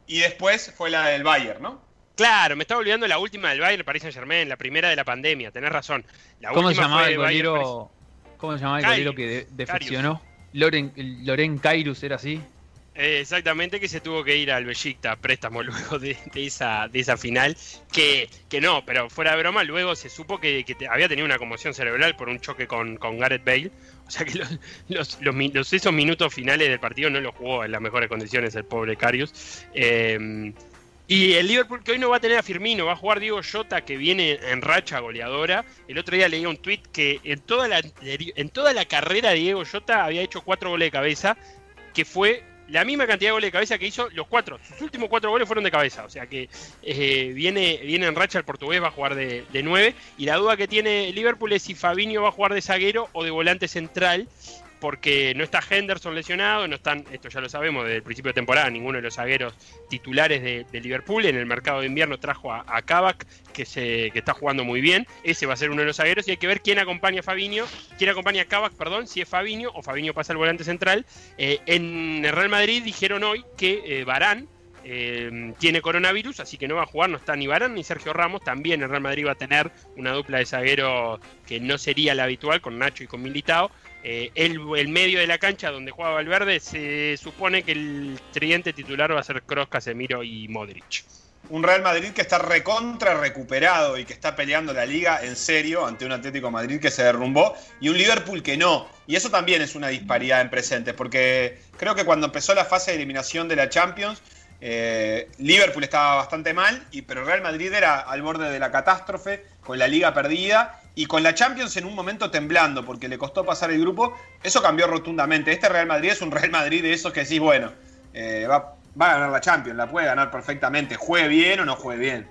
y después fue la del Bayern, ¿no? Claro, me estaba olvidando la última del Bayern Paris Saint Germain, la primera de la pandemia, tenés razón. La ¿Cómo se última llamaba fue el Bayern, Paris- golero? ¿Cómo se llamaba el golero que de- defeccionó? Loren, Loren Kairus era así. Exactamente, que se tuvo que ir al Besiktas a préstamo luego de, esa, de esa final. Que, que no, pero fuera de broma, luego se supo que, que había tenido una conmoción cerebral por un choque con, con Gareth Bale. O sea que los, los, esos minutos finales del partido no los jugó en las mejores condiciones el pobre Carius. Eh, y el Liverpool que hoy no va a tener a Firmino, va a jugar Diego Jota que viene en racha goleadora. El otro día leía un tweet que en toda la, en toda la carrera de Diego Jota había hecho cuatro goles de cabeza, que fue la misma cantidad de goles de cabeza que hizo los cuatro. Sus últimos cuatro goles fueron de cabeza. O sea que eh, viene, viene en racha el portugués, va a jugar de, de nueve. Y la duda que tiene Liverpool es si Fabinho va a jugar de zaguero o de volante central. Porque no está Henderson lesionado, no están, esto ya lo sabemos desde el principio de temporada, ninguno de los zagueros titulares de, Liverpool. En el mercado de invierno trajo a, a Kavak, que, se, que está jugando muy bien. Ese va a ser uno de los zagueros y hay que ver quién acompaña a Fabinho, quién acompaña a Kavak, perdón, si es Fabinho o Fabinho pasa al volante central. Eh, en el Real Madrid dijeron hoy que eh, Barán eh, tiene coronavirus, así que no va a jugar, no está ni Barán ni Sergio Ramos. También el Real Madrid va a tener una dupla de zagueros que no sería la habitual con Nacho y con Militao. Eh, el, medio de la cancha donde juega Valverde se supone que el tridente titular va a ser Kroos, Casemiro y Modric. Un Real Madrid que está recontra recuperado y que está peleando la liga en serio ante un Atlético Madrid que se derrumbó y un Liverpool que no. Y eso también es una disparidad en presentes, porque creo que cuando empezó la fase de eliminación de la Champions, eh, Liverpool estaba bastante mal, y, pero Real Madrid era al borde de la catástrofe, con la liga perdida y con la Champions en un momento temblando, porque le costó pasar el grupo. Eso cambió rotundamente. Este Real Madrid es un Real Madrid de esos que decís, bueno, eh, va, va a ganar la Champions, la puede ganar perfectamente, juegue bien o no juegue bien.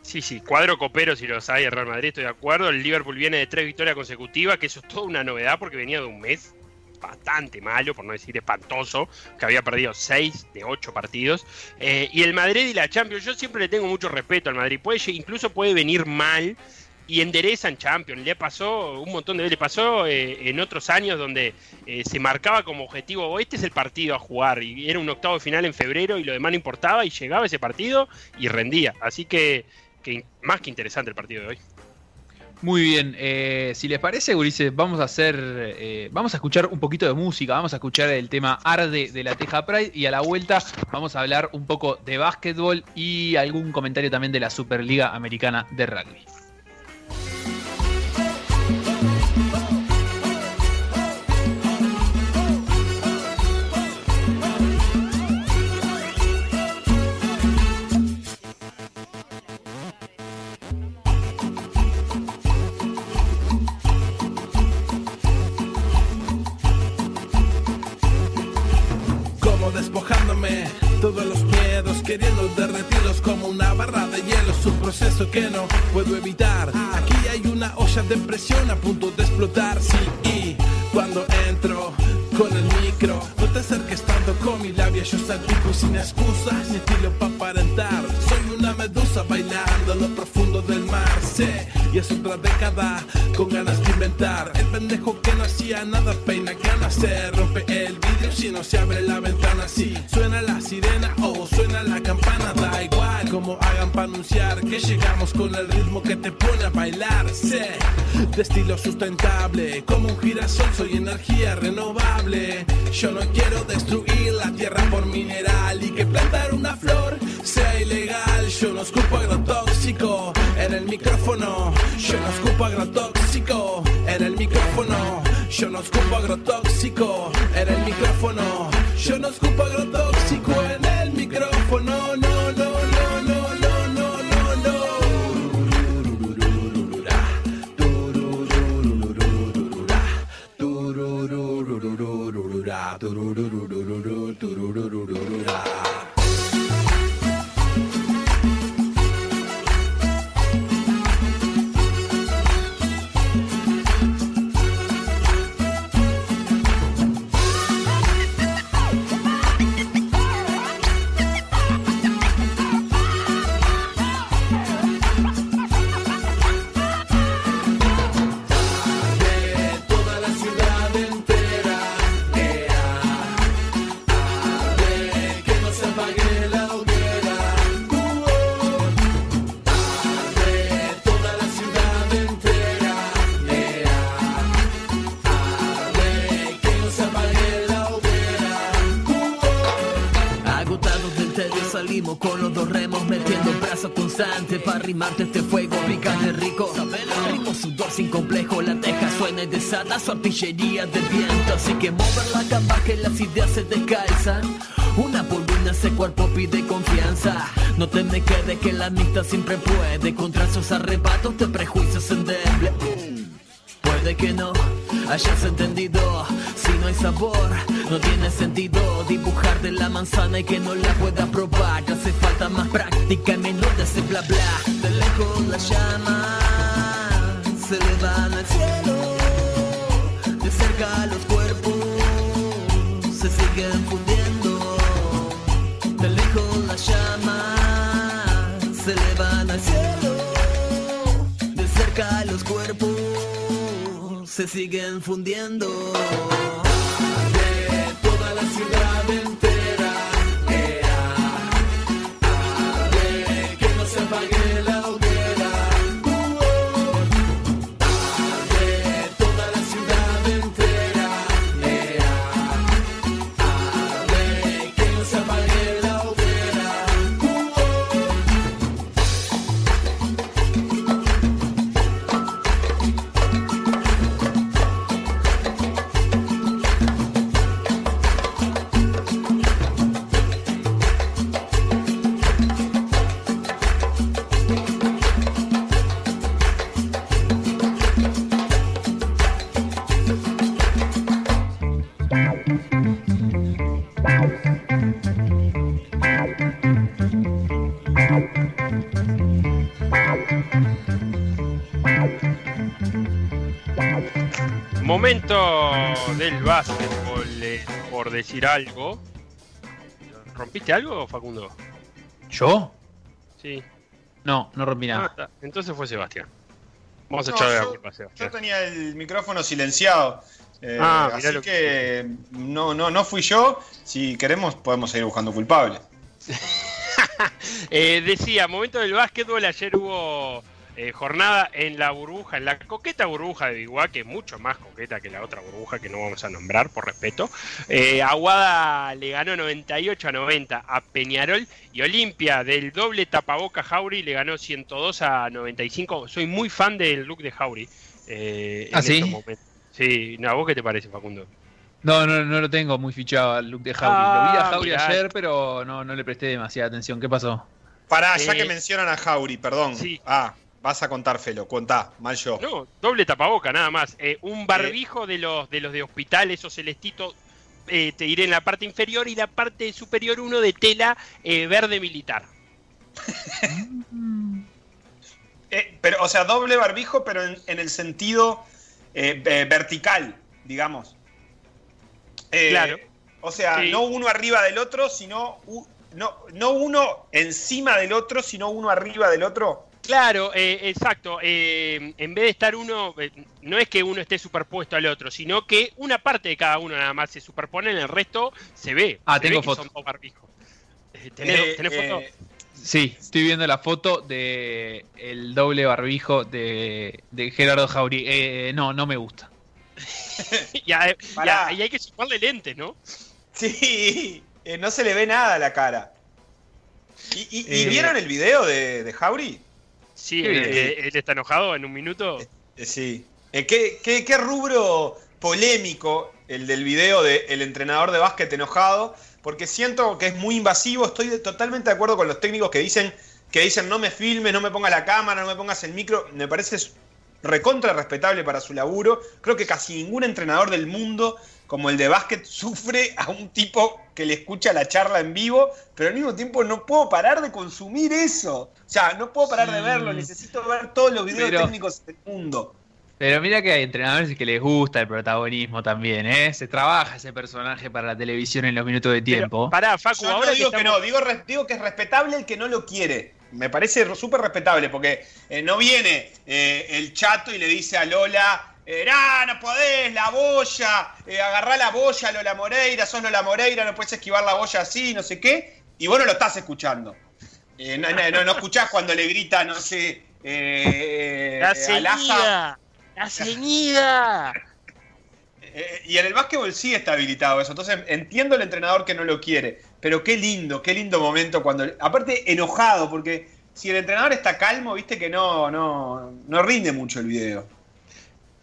Sí, sí, cuadro copero si los hay el Real Madrid, estoy de acuerdo. El Liverpool viene de tres victorias consecutivas, que eso es toda una novedad porque venía de un mes bastante malo, por no decir espantoso, que había perdido seis de ocho partidos. Eh, y el Madrid y la Champions, yo siempre le tengo mucho respeto al Madrid. Puede, incluso puede venir mal y endereza en Champions. Le pasó un montón de veces, le pasó eh, en otros años donde eh, se marcaba como objetivo, "Oh, este es el partido a jugar, y era un octavo final en febrero y lo demás no importaba, y llegaba ese partido y rendía. Así que, que más que interesante el partido de hoy. Muy bien, eh, si les parece, Ulises, vamos a hacer, eh, vamos a escuchar un poquito de música, vamos a escuchar el tema Arde de la Teja Pride y a la vuelta vamos a hablar un poco de básquetbol y algún comentario también de la Superliga Americana de Rugby. Queriendo derretirlos como una barra de hielo. Es un proceso que no puedo evitar. Aquí hay una olla de presión a punto de explotar. Sí, y cuando entro con el micro, no te acerques tanto con mi labia. Yo salpico y sin excusas ni estilo para aparentar. Soy una medusa bailando en lo profundo del mar. Sé, y es otra década con ganas de inventar. El pendejo que no hacía nada peina ganas se rompe el vidrio si no se abre la ventana. Si suena la sirena que llegamos con el ritmo que te pone a bailar. Sé, de estilo sustentable, como un girasol soy energía renovable. Yo no quiero destruir la tierra por mineral y que plantar una flor sea ilegal. Yo no escupo agrotóxico en el micrófono. Yo no escupo agrotóxico en el micrófono. Yo no escupo agrotóxico en el micrófono. Yo no escupo agrotóxico De con los dos remos metiendo brazo constante para rimarte este fuego picante rico. Ritmo sudor sin complejo, la teja suena y desata su artillería de viento. Así que mover la capa que las ideas se descalzan. Una por una ese cuerpo pide confianza. No te me quedes que la amistad siempre puede. Contra esos arrebatos de prejuicios endebles. Puede que no hayas entendido Si no hay sabor, no tiene sentido Dibujar de la manzana y que no la pueda probar. Te hace falta más práctica y menos de ese bla bla. De lejos las llamas se elevan al cielo. De cerca los cuerpos se siguen fundiendo. De lejos las llamas se elevan al cielo. De cerca los cuerpos se siguen fundiendo. de toda la ciudad entera, arde, que no se apague Momento del básquetbol, eh, por decir algo. ¿Rompiste algo, Facundo? ¿Yo? Sí. No, no rompí Ah, nada. está. Entonces fue Sebastián. Vamos a No, echarle la culpa a Yo Sebastián. tenía el micrófono silenciado. eh, Ah, así que- que no, no, no fui yo. Si queremos, podemos seguir buscando culpables. Eh, decía, momento del básquetbol, ayer hubo eh, jornada en la burbuja, en la coqueta burbuja de Biguá, que es mucho más coqueta que la otra burbuja que no vamos a nombrar por respeto. Eh, Aguada le ganó 98 a 90 a Peñarol y Olimpia del doble tapaboca Jauri le ganó 102 a 95. Soy muy fan del look de Jauri. eh, ¿Ah, en sí? estos momentos. Sí, no, ¿a vos qué te parece, Facundo? No, no, no lo tengo muy fichado al look de Jauri. lo vi a Ah, Jauri mirá. ayer, pero no, no le presté demasiada atención. ¿Qué pasó? Pará, ya Eh, que mencionan a Jauri, perdón. sí. Ah, vas a contar, Felo. Contá, mal yo. No, doble tapaboca, nada más. Eh, un barbijo de los de los de hospital, esos celestitos, eh, te diré en la parte inferior y la parte superior uno de tela eh, verde militar. Eh, pero, o sea, doble barbijo, pero en, en el sentido eh, eh, vertical, digamos. Eh, Claro. O sea, Sí. no uno arriba del otro, sino no uno encima del otro, sino uno arriba del otro. Claro, eh, exacto. eh, en vez de estar uno, eh, no es que uno esté superpuesto al otro, sino que una parte de cada uno nada más se superpone, en el resto se ve. Ah, Se tengo ve que foto. son dos barbijos. Eh, ¿Tenés, tenés foto? Sí, estoy viendo la foto de el doble barbijo de, de Gerardo Jauri. Eh, no, no me gusta. Ya, pará. ya, y hay que sumarle lentes, ¿no? Sí, eh, no se le ve nada a la cara. ¿Y, y- y vieron el video de, de Jauri? Sí, Qué él, bien. él- él está enojado en un minuto. Eh, sí. Eh, ¿qué, qué, qué rubro polémico el del video del entrenador de básquet enojado? Porque siento que es muy invasivo. Estoy totalmente de acuerdo con los técnicos que dicen que dicen no me filmes, no me pongas la cámara, no me pongas el micro. Me parece recontra respetable para su laburo. Creo que casi ningún entrenador del mundo como el de básquet sufre a un tipo que le escucha la charla en vivo, pero al mismo tiempo no puedo parar de consumir eso. O sea, no puedo parar de verlo, necesito ver todos los videos Pero- técnicos del mundo. Pero mira que hay entrenadores que les gusta el protagonismo también, ¿eh? Se trabaja ese personaje para la televisión en los minutos de Pero, tiempo. pará, Facu, Yo ahora no digo que, estamos- no, digo, digo que es respetable el que no lo quiere. Me parece súper respetable porque eh, no viene eh, el chato y le dice a Lola, "Nah, no podés, la boya, eh, agarrá la boya, Lola Moreira, sos Lola Moreira, no puedes esquivar la boya así, no sé qué, y vos no lo estás escuchando. Eh, no, no, no, escuchás cuando le grita, no sé, eh, ¡La eh, ceñida! ¡La ceñida! Eh, y en el básquetbol sí está habilitado eso. Entonces entiendo el entrenador que no lo quiere. Pero qué lindo, qué lindo momento cuando. Aparte, enojado, porque si el entrenador está calmo, viste que no, no, no rinde mucho el video.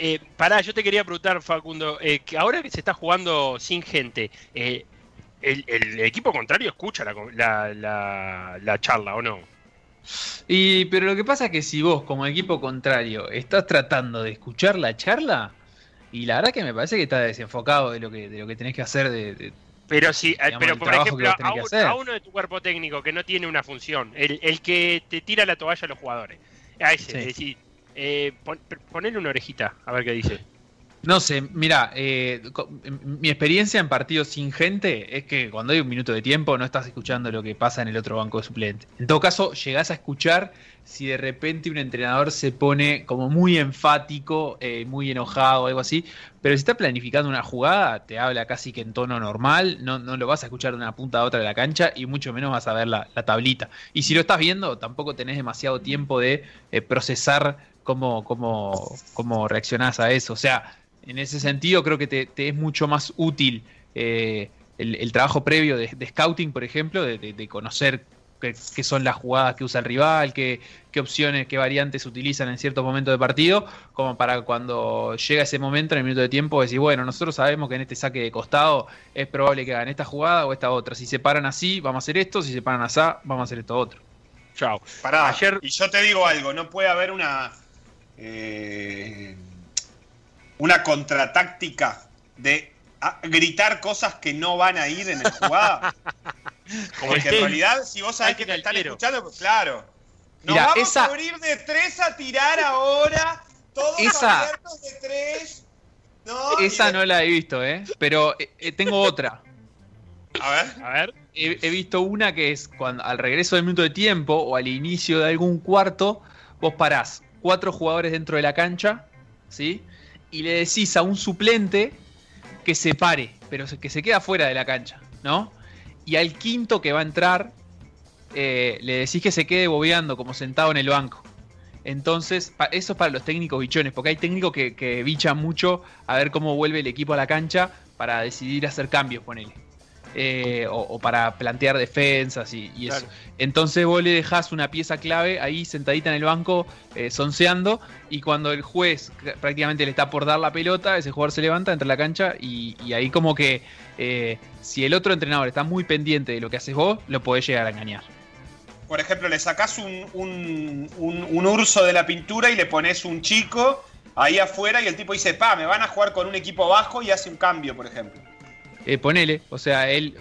Eh, pará, yo te quería preguntar, Facundo, eh, que ahora que se está jugando sin gente, eh, el, el equipo contrario escucha la, la- la- la charla, ¿o no? Y pero lo que pasa es que si vos como equipo contrario estás tratando de escuchar la charla y la verdad que me parece que está desenfocado de lo que de lo que tenés que hacer de, de- Pero sí, eh, Digamos, pero por ejemplo, a, un- a uno de tu cuerpo técnico que no tiene una función, el, el que te tira la toalla a los jugadores, a ese, Sí. es decir, eh, pon- ponele una orejita, a ver qué dice. No sé, mira, eh, co- mi experiencia en partidos sin gente es que cuando hay un minuto de tiempo no estás escuchando lo que pasa en el otro banco de suplente. En todo caso, llegás a escuchar si de repente un entrenador se pone como muy enfático, eh, muy enojado algo así, pero si está planificando una jugada, te habla casi que en tono normal, no, no lo vas a escuchar de una punta a otra de la cancha y mucho menos vas a ver la, la tablita. Y si lo estás viendo, tampoco tenés demasiado tiempo de eh, procesar cómo, cómo, cómo reaccionás a eso. O sea, en ese sentido creo que te, te es mucho más útil eh, el, el trabajo previo de, de scouting, por ejemplo, de, de- de conocer qué, qué son las jugadas que usa el rival, qué, qué opciones, qué variantes utilizan en ciertos momentos de partido, como para cuando llega ese momento, en el minuto de tiempo, decir, bueno, nosotros sabemos que en este saque de costado es probable que hagan esta jugada o esta otra. Si se paran así, vamos a hacer esto, si se paran así, vamos a hacer esto otro. Chao. Pará, Ayer- y yo te digo algo, no puede haber una. Eh, una contratáctica de ah, gritar cosas que no van a ir en la jugada. Como Porque el en tenis. realidad, si vos sabés que te están escuchando, pues claro. Nos Mira, vamos esa- a abrir de tres a tirar ahora. Todos Esa- abiertos de tres. ¿no? Esa no la he visto, ¿eh? Pero eh, eh, tengo otra. A ver. A ver, he, he visto una que es cuando al regreso del minuto de tiempo o al inicio de algún cuarto, vos parás cuatro jugadores dentro de la cancha, ¿sí? Y le decís a un suplente que se pare, pero que se queda fuera de la cancha, ¿no? Y al quinto que va a entrar, eh, le decís que se quede bobeando como sentado en el banco. Entonces, eso es para los técnicos bichones, porque hay técnicos que, que bichan mucho a ver cómo vuelve el equipo a la cancha para decidir hacer cambios, ponele. Eh, o, o para plantear defensas y, y eso. Entonces vos le dejás una pieza clave ahí sentadita en el banco, eh, sonceando, y cuando el juez prácticamente le está por dar la pelota, ese jugador se levanta, entra a la cancha, y, y ahí como que eh, si el otro entrenador está muy pendiente de lo que haces vos, lo podés llegar a engañar. Por ejemplo, le sacás un, un- un- un urso de la pintura y le pones un chico ahí afuera y el tipo dice, pa, me van a jugar con un equipo bajo y hace un cambio, por ejemplo. Eh, ponele, o sea, él,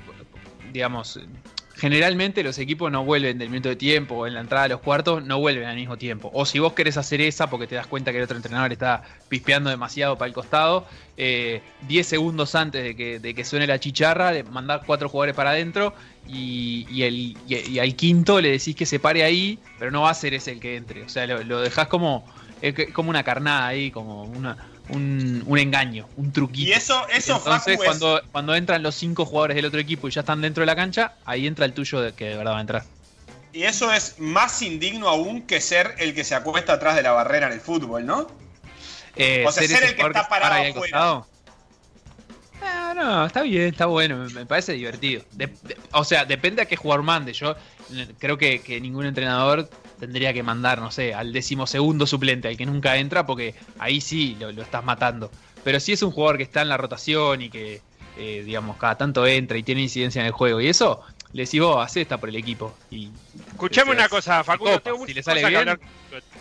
digamos, generalmente los equipos no vuelven del minuto de tiempo o en la entrada a los cuartos, no vuelven al mismo tiempo. O si vos querés hacer esa porque te das cuenta que el otro entrenador está pispeando demasiado para el costado, eh, 10 segundos antes de que, de suene la chicharra, le mandás cuatro jugadores para adentro y, el, y, al quinto le decís que se pare ahí, pero no va a ser ese el que entre. O sea, lo, lo dejás como, eh, como una carnada ahí, como una, un, un engaño, un truquito. Y eso, eso Entonces, Facu, es- cuando, cuando entran los cinco jugadores del otro equipo y ya están dentro de la cancha, ahí entra el tuyo de- que de verdad va a entrar. y eso es más indigno aún que ser el que se acuesta atrás de la barrera en el fútbol, ¿no? Eh, O sea, ser el que está para parado al afuera. costado. Ah, no, está bien, está bueno, me, me parece divertido. De- de- o sea, depende a qué jugador mande. Yo eh, creo que, que ningún entrenador tendría que mandar, no sé, al decimosegundo suplente, al que nunca entra, porque ahí sí lo, lo estás matando. Pero si es un jugador que está en la rotación y que, eh, digamos, cada tanto entra y tiene incidencia en el juego y eso, le decís vos, hacé esta por el equipo. Y Escuchame una cosa, Facundo, tengo si le sale bien, hablar.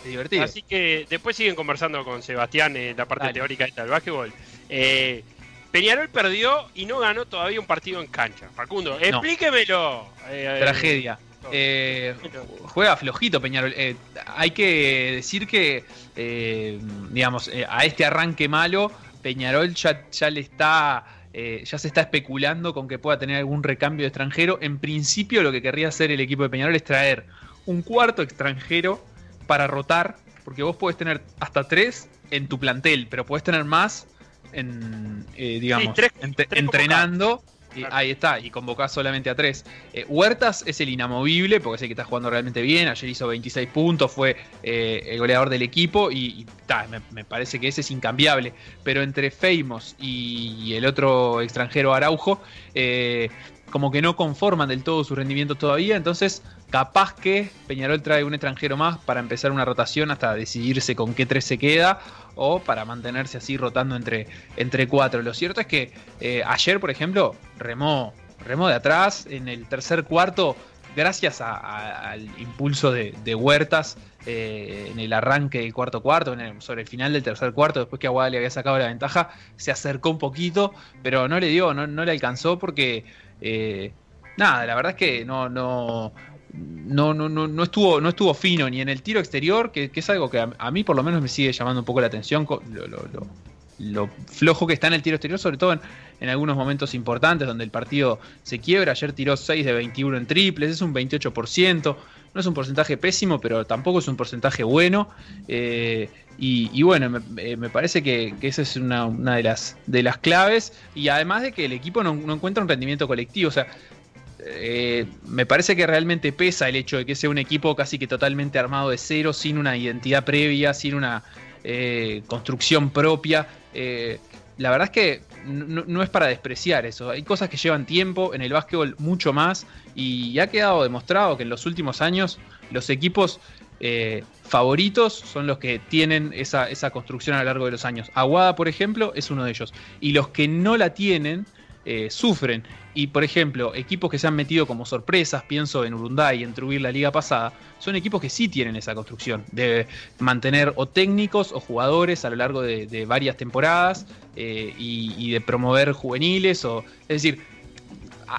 divertido. Así que después siguen conversando con Sebastián en la parte Dale. teórica del básquetbol. Eh, Peñarol perdió y no ganó todavía un partido en cancha. Facundo, explíquemelo. Eh, Tragedia. Eh, juega flojito Peñarol. Eh, hay que decir que, eh, digamos, a este arranque malo, Peñarol ya, ya le está. ya se está especulando con que pueda tener algún recambio de extranjero. En principio, lo que querría hacer el equipo de Peñarol es traer un cuarto extranjero para rotar, porque vos podés tener hasta tres en tu plantel, pero podés tener más en, digamos, tres- ent- tres entrenando. Claro. ahí está, y convocás solamente a tres. Eh, Huertas es el inamovible, porque el que está jugando realmente bien. Ayer hizo 26 puntos, fue eh, el goleador del equipo y, y ta, me, me parece que ese es incambiable. Pero entre Feimos y, y el otro extranjero Araujo, eh, como que no conforman del todo su rendimiento todavía. Entonces, capaz que Peñarol trae un extranjero más para empezar una rotación hasta decidirse con qué tres se queda o para mantenerse así rotando entre, entre cuatro. Lo cierto es que eh, ayer, por ejemplo, remó, remó de atrás en el tercer cuarto, gracias al impulso de, de Huertas eh, en el arranque del cuarto cuarto, en el- sobre el final del tercer cuarto, después que Aguada le había sacado la ventaja, se acercó un poquito, pero no le dio, no, no le alcanzó porque eh, nada, la verdad es que no, no, no, no, no, estuvo, no estuvo fino ni en el tiro exterior, que, es algo que a, mí por lo menos me sigue llamando un poco la atención, lo flojo que está en el tiro exterior, sobre todo en, en algunos momentos importantes donde el partido se quiebra. Ayer tiró 6 de 21 en triples, es un 28%, no es un porcentaje pésimo, pero tampoco es un porcentaje bueno. Eh, y, bueno, me, eh, parece que, esa es una, de, las, de las claves. Y además de que el equipo no, no encuentra un rendimiento colectivo. O sea, eh, me parece que realmente pesa el hecho de que sea un equipo casi que totalmente armado de cero, sin una identidad previa, sin una eh, construcción propia. Eh, la verdad es que no, no es para despreciar eso. Hay cosas que llevan tiempo, en el básquetbol mucho más, y ha quedado demostrado que en los últimos años los equipos eh, favoritos son los que tienen esa, esa construcción a lo largo de los años. Aguada, por ejemplo, es uno de ellos. Y los que no la tienen, eh, sufren. Y por ejemplo, equipos que se han metido como sorpresas, pienso en Urunday y en Trubir la liga pasada, son equipos que sí tienen esa construcción de mantener o técnicos o jugadores a lo largo de, varias temporadas eh, y, y de promover juveniles. O, es decir,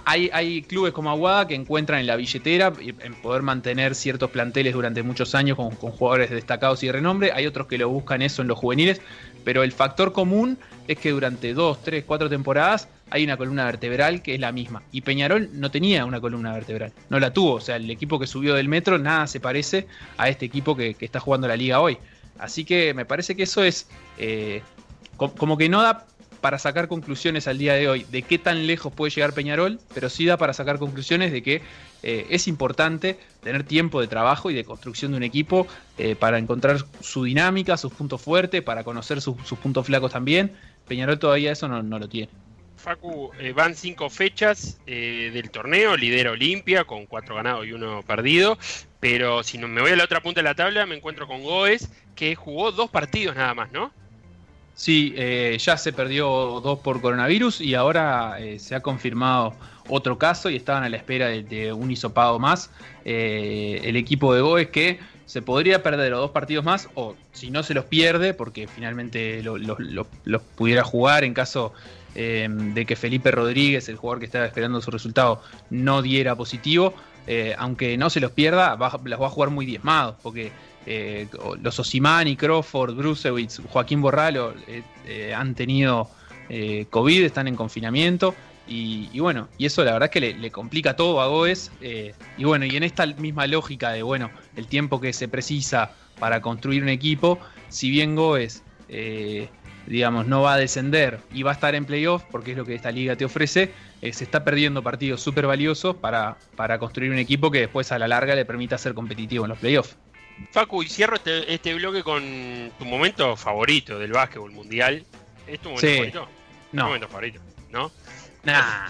hay, clubes como Aguada que encuentran en la billetera en poder mantener ciertos planteles durante muchos años con, jugadores destacados y de renombre. Hay otros que lo buscan eso en los juveniles. Pero el factor común es que durante dos, tres, cuatro temporadas hay una columna vertebral que es la misma. Y Peñarol no tenía una columna vertebral. No la tuvo. O sea, el equipo que subió del metro nada se parece a este equipo que, está jugando la liga hoy. Así que me parece que eso es eh, co- como que no da para sacar conclusiones al día de hoy de qué tan lejos puede llegar Peñarol, pero sí da para sacar conclusiones de que eh, es importante tener tiempo de trabajo y de construcción de un equipo eh, para encontrar su dinámica, sus puntos fuertes, para conocer sus, puntos flacos también. Peñarol todavía eso no, lo tiene. Facu, eh, van cinco fechas del torneo, lidera Olimpia con cuatro ganados y uno perdido, pero si no, me voy a la otra punta de la tabla me encuentro con Goes, que jugó dos partidos nada más, ¿no? Sí, eh, ya se perdió dos por coronavirus y ahora eh, se ha confirmado otro caso y estaban a la espera de, un hisopado más. Eh, el equipo de Goes que se podría perder los dos partidos más o si no se los pierde porque finalmente los lo, pudiera jugar en caso eh, de que Felipe Rodríguez, el jugador que estaba esperando su resultado, no diera positivo. eh, aunque no se los pierda, va- las va a jugar muy diezmados porque eh, los Osimani, Crawford, Brusewitz, Joaquín Borralo eh, eh, han tenido COVID, están en confinamiento. Y, bueno, y eso la verdad es que le, complica todo a Goes. y bueno, y en esta misma lógica de, bueno, el tiempo que se precisa para construir un equipo, si bien Goes, digamos, no va a descender y va a estar en playoff, porque es lo que esta liga te ofrece, se está perdiendo partidos súper valiosos para, para construir un equipo que después a la larga le permita ser competitivo en los playoffs. Facu, y cierro este, este bloque con tu momento favorito del básquetbol mundial. ¿Es tu momento Sí. favorito? ¿Tu No, momento favorito? ¿No? nah.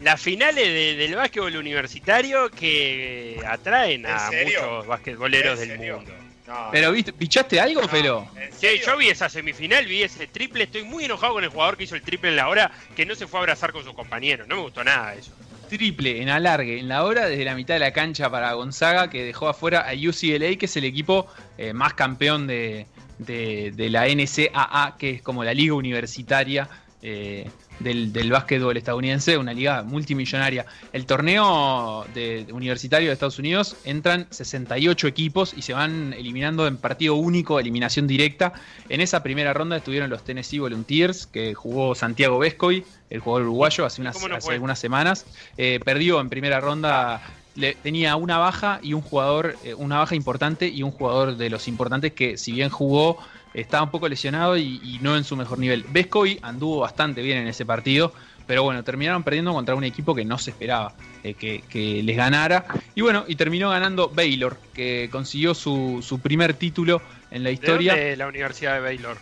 Las finales de- del básquetbol universitario que atraen ¿En a muchos basquetboleros ¿En del serio? mundo. No, Pero ¿viste, ¿pichaste algo, no. Felo? ¿En Sí, yo vi esa semifinal, vi ese triple. Estoy muy enojado con el jugador que hizo el triple en la hora, que no se fue a abrazar con sus compañeros. No me gustó nada eso. Triple en alargue, en la hora, desde la mitad de la cancha para Gonzaga, que dejó afuera a UCLA, que es el equipo eh, más campeón de, de- la NCAA, que es como la liga universitaria eh, del, del básquetbol estadounidense, una liga multimillonaria. El torneo de, de universitario de Estados Unidos entran 68 equipos y se van eliminando en partido único, eliminación directa. En esa primera ronda estuvieron los Tennessee Volunteers, que jugó Santiago Vescovi, el jugador uruguayo, hace, unas, ¿Cómo no hace algunas semanas. Eh, perdió en primera ronda. le- tenía una baja y un jugador, eh, una baja importante y un jugador de los importantes que, si bien jugó, estaba un poco lesionado y, y no en su mejor nivel. Vescovi anduvo bastante bien en ese partido, pero bueno, terminaron perdiendo contra un equipo que no se esperaba eh, que, que les ganara. Y bueno, y terminó ganando Baylor, que consiguió su, su primer título en la ¿De historia. dónde es la Universidad de Baylor?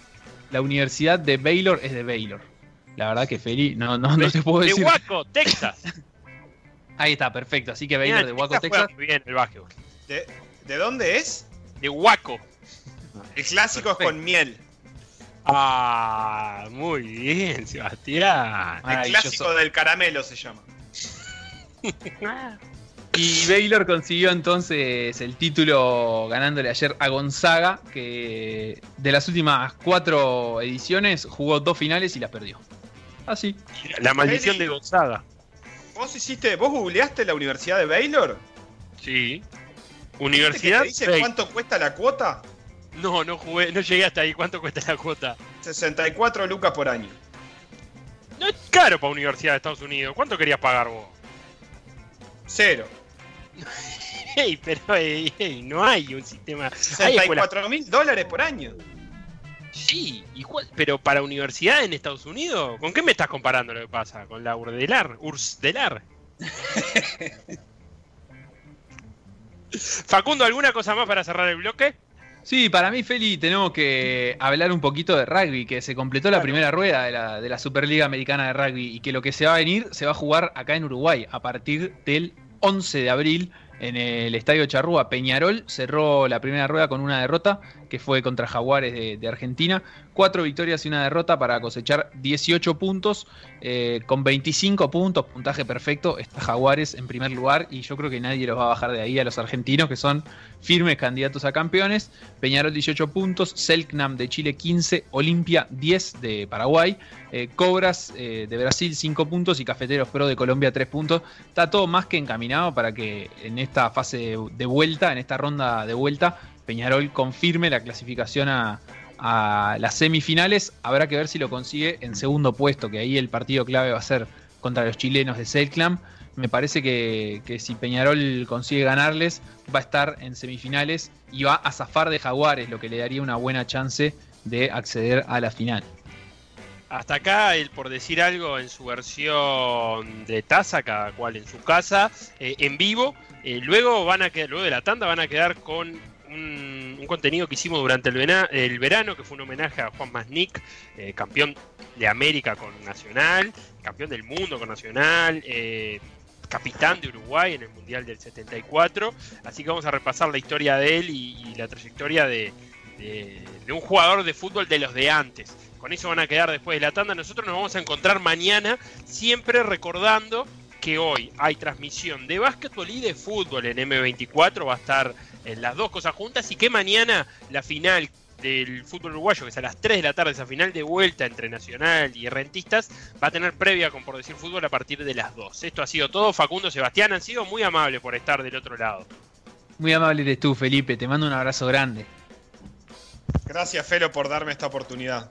La universidad de Baylor es de Baylor. La verdad que Feli, no, no, no te puedo de decir. Waco, Texas. Ahí está, perfecto. Así que Baylor de Waco, Texas. muy bien el básquetbol. ¿De, de dónde es? De Waco. El clásico es con miel. Ah, muy bien, Sebastián. El clásico del caramelo se llama. Y Baylor consiguió entonces el título ganándole ayer a Gonzaga, que de las últimas cuatro ediciones jugó dos finales y las perdió. Así. La maldición de Gonzaga. ¿Vos hiciste, vos googleaste la Universidad de Baylor? Sí. ¿Viste que Universidad. te dice cuánto cuesta la cuota? No, no jugué, no llegué hasta ahí. ¿Cuánto cuesta la cuota? 64 lucas por año. No es caro para Universidad de Estados Unidos. ¿Cuánto querías pagar vos? Cero. Ey, pero ey, ey, no hay un sistema. Hay escuelas 64 mil dólares por año. Sí, igual, pero para universidad en Estados Unidos, ¿con qué me estás comparando lo que pasa? ¿Con la Urdelar? Ursdelar. Facundo, ¿alguna cosa más para cerrar el bloque? Sí, para mí, Feli, tenemos que hablar un poquito de rugby, que se completó la primera rueda de la, de la Superliga Americana de Rugby y que lo que se va a venir se va a jugar acá en Uruguay a partir del 11 de abril en el Estadio Charrúa. Peñarol cerró la primera rueda con una derrota, que fue contra Jaguares de, Argentina. Cuatro victorias y una derrota para cosechar 18 puntos. eh, con 25 puntos, puntaje perfecto, está Jaguares en primer lugar y yo creo que nadie los va a bajar de ahí a los argentinos, que son firmes candidatos a campeones. Peñarol 18 puntos, Selknam de Chile 15, Olimpia 10 de Paraguay, eh, Cobras eh, de Brasil 5 puntos y Cafeteros Pro de Colombia 3 puntos. Está todo más que encaminado para que en esta fase de vuelta, en esta ronda de vuelta, Peñarol confirme la clasificación a, las semifinales. Habrá que ver si lo consigue en segundo puesto, que ahí el partido clave va a ser contra los chilenos de Selknam. Me parece que, si Peñarol consigue ganarles, va a estar en semifinales y va a zafar de Jaguares, lo que le daría una buena chance de acceder a la final. Hasta acá, el por decir algo en su versión de taza, cada cual en su casa, eh, en vivo. Eh, luego van a luego de la tanda van a quedar con un, contenido que hicimos durante el, verano, que fue un homenaje a Juan Masnik, eh, campeón de América con Nacional, campeón del mundo con Nacional, eh, capitán de Uruguay en el Mundial del 74. Así que vamos a repasar la historia de él y, la trayectoria de, de- de un jugador de fútbol de los de antes. Con eso van a quedar después de la tanda. Nosotros nos vamos a encontrar mañana, siempre recordando que hoy hay transmisión de básquetbol y de fútbol en M24. Va a estar en las dos cosas juntas y que mañana la final del fútbol uruguayo, que es a las 3 de la tarde, esa final de vuelta entre Nacional y Rentistas, va a tener previa con Por Decir Fútbol a partir de las 2. Esto ha sido todo. Facundo, Sebastián, han sido muy amables por estar del otro lado. Muy amable eres tú, Felipe. Te mando un abrazo grande. Gracias, Felo, por darme esta oportunidad.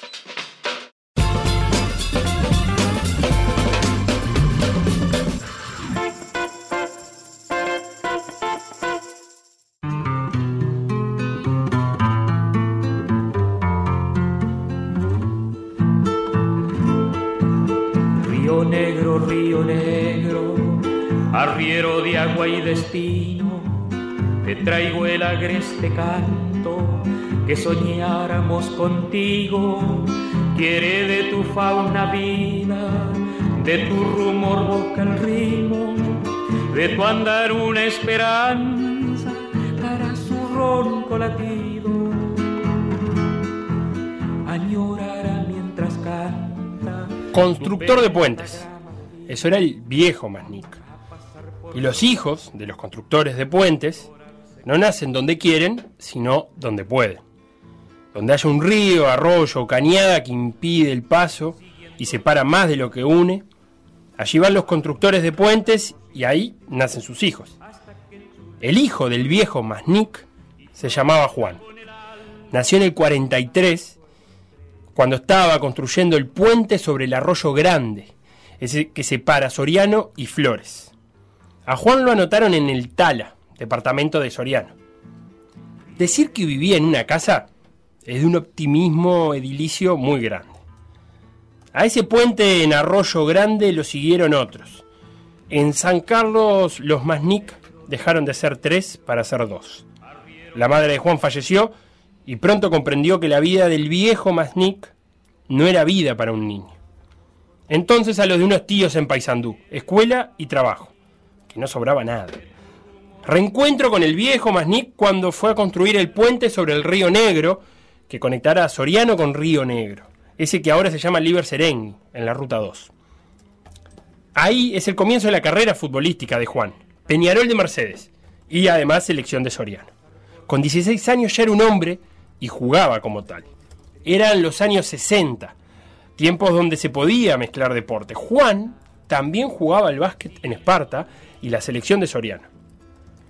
Destino, te traigo el agreste canto que soñáramos contigo. Quiere de tu fauna vida, de tu rumor boca el ritmo, de tu andar una esperanza para su ronco latido. Añorará mientras canta. Constructor de puentes. Eso era el viejo Masnik. Y los hijos de los constructores de puentes no nacen donde quieren, sino donde pueden. Donde haya un río, arroyo o cañada que impide el paso y separa más de lo que une, allí van los constructores de puentes y ahí nacen sus hijos. El hijo del viejo Masnik se llamaba Juan. Nació en el 43 cuando estaba construyendo el puente sobre el arroyo grande, ese que separa Soriano y Flores. A Juan lo anotaron en el Tala, departamento de Soriano. Decir que vivía en una casa es de un optimismo edilicio muy grande. A ese puente en Arroyo Grande lo siguieron otros. En San Carlos los Masnik dejaron de ser tres para ser dos. La madre de Juan falleció y pronto comprendió que la vida del viejo Masnik no era vida para un niño. Entonces a los de unos tíos en Paysandú, escuela y trabajo, que no sobraba nada. Reencuentro con el viejo Masnik cuando fue a construir el puente sobre el río Negro que conectará a Soriano con Río Negro, ese que ahora se llama Liber Serengni, en la Ruta 2. Ahí es el comienzo de la carrera futbolística de Juan, Peñarol de Mercedes y además selección de Soriano. Con 16 años ya era un hombre y jugaba como tal. Eran los años 60, tiempos donde se podía mezclar deporte. Juan también jugaba al básquet en Esparta y la selección de Soriano.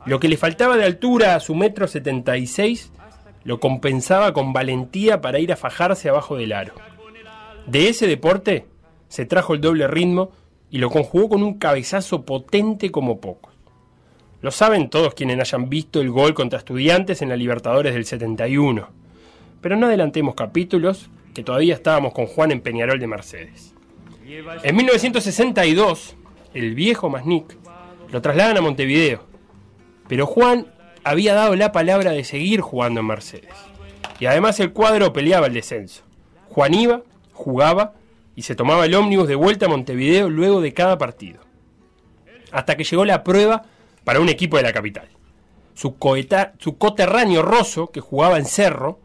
Lo que le faltaba de altura a su metro 76 lo compensaba con valentía para ir a fajarse abajo del aro. De ese deporte se trajo el doble ritmo y lo conjugó con un cabezazo potente como pocos. Lo saben todos quienes hayan visto el gol contra estudiantes en la Libertadores del 71. Pero no adelantemos capítulos, que todavía estábamos con Juan en Peñarol de Mercedes. En 1962, el viejo Masnik lo trasladan a Montevideo, pero Juan había dado la palabra de seguir jugando en Mercedes. Y además el cuadro peleaba el descenso. Juan iba, jugaba y se tomaba el ómnibus de vuelta a Montevideo luego de cada partido. Hasta que llegó la prueba para un equipo de la capital. Su, coeta- su coterráneo Rosso, que jugaba en Cerro,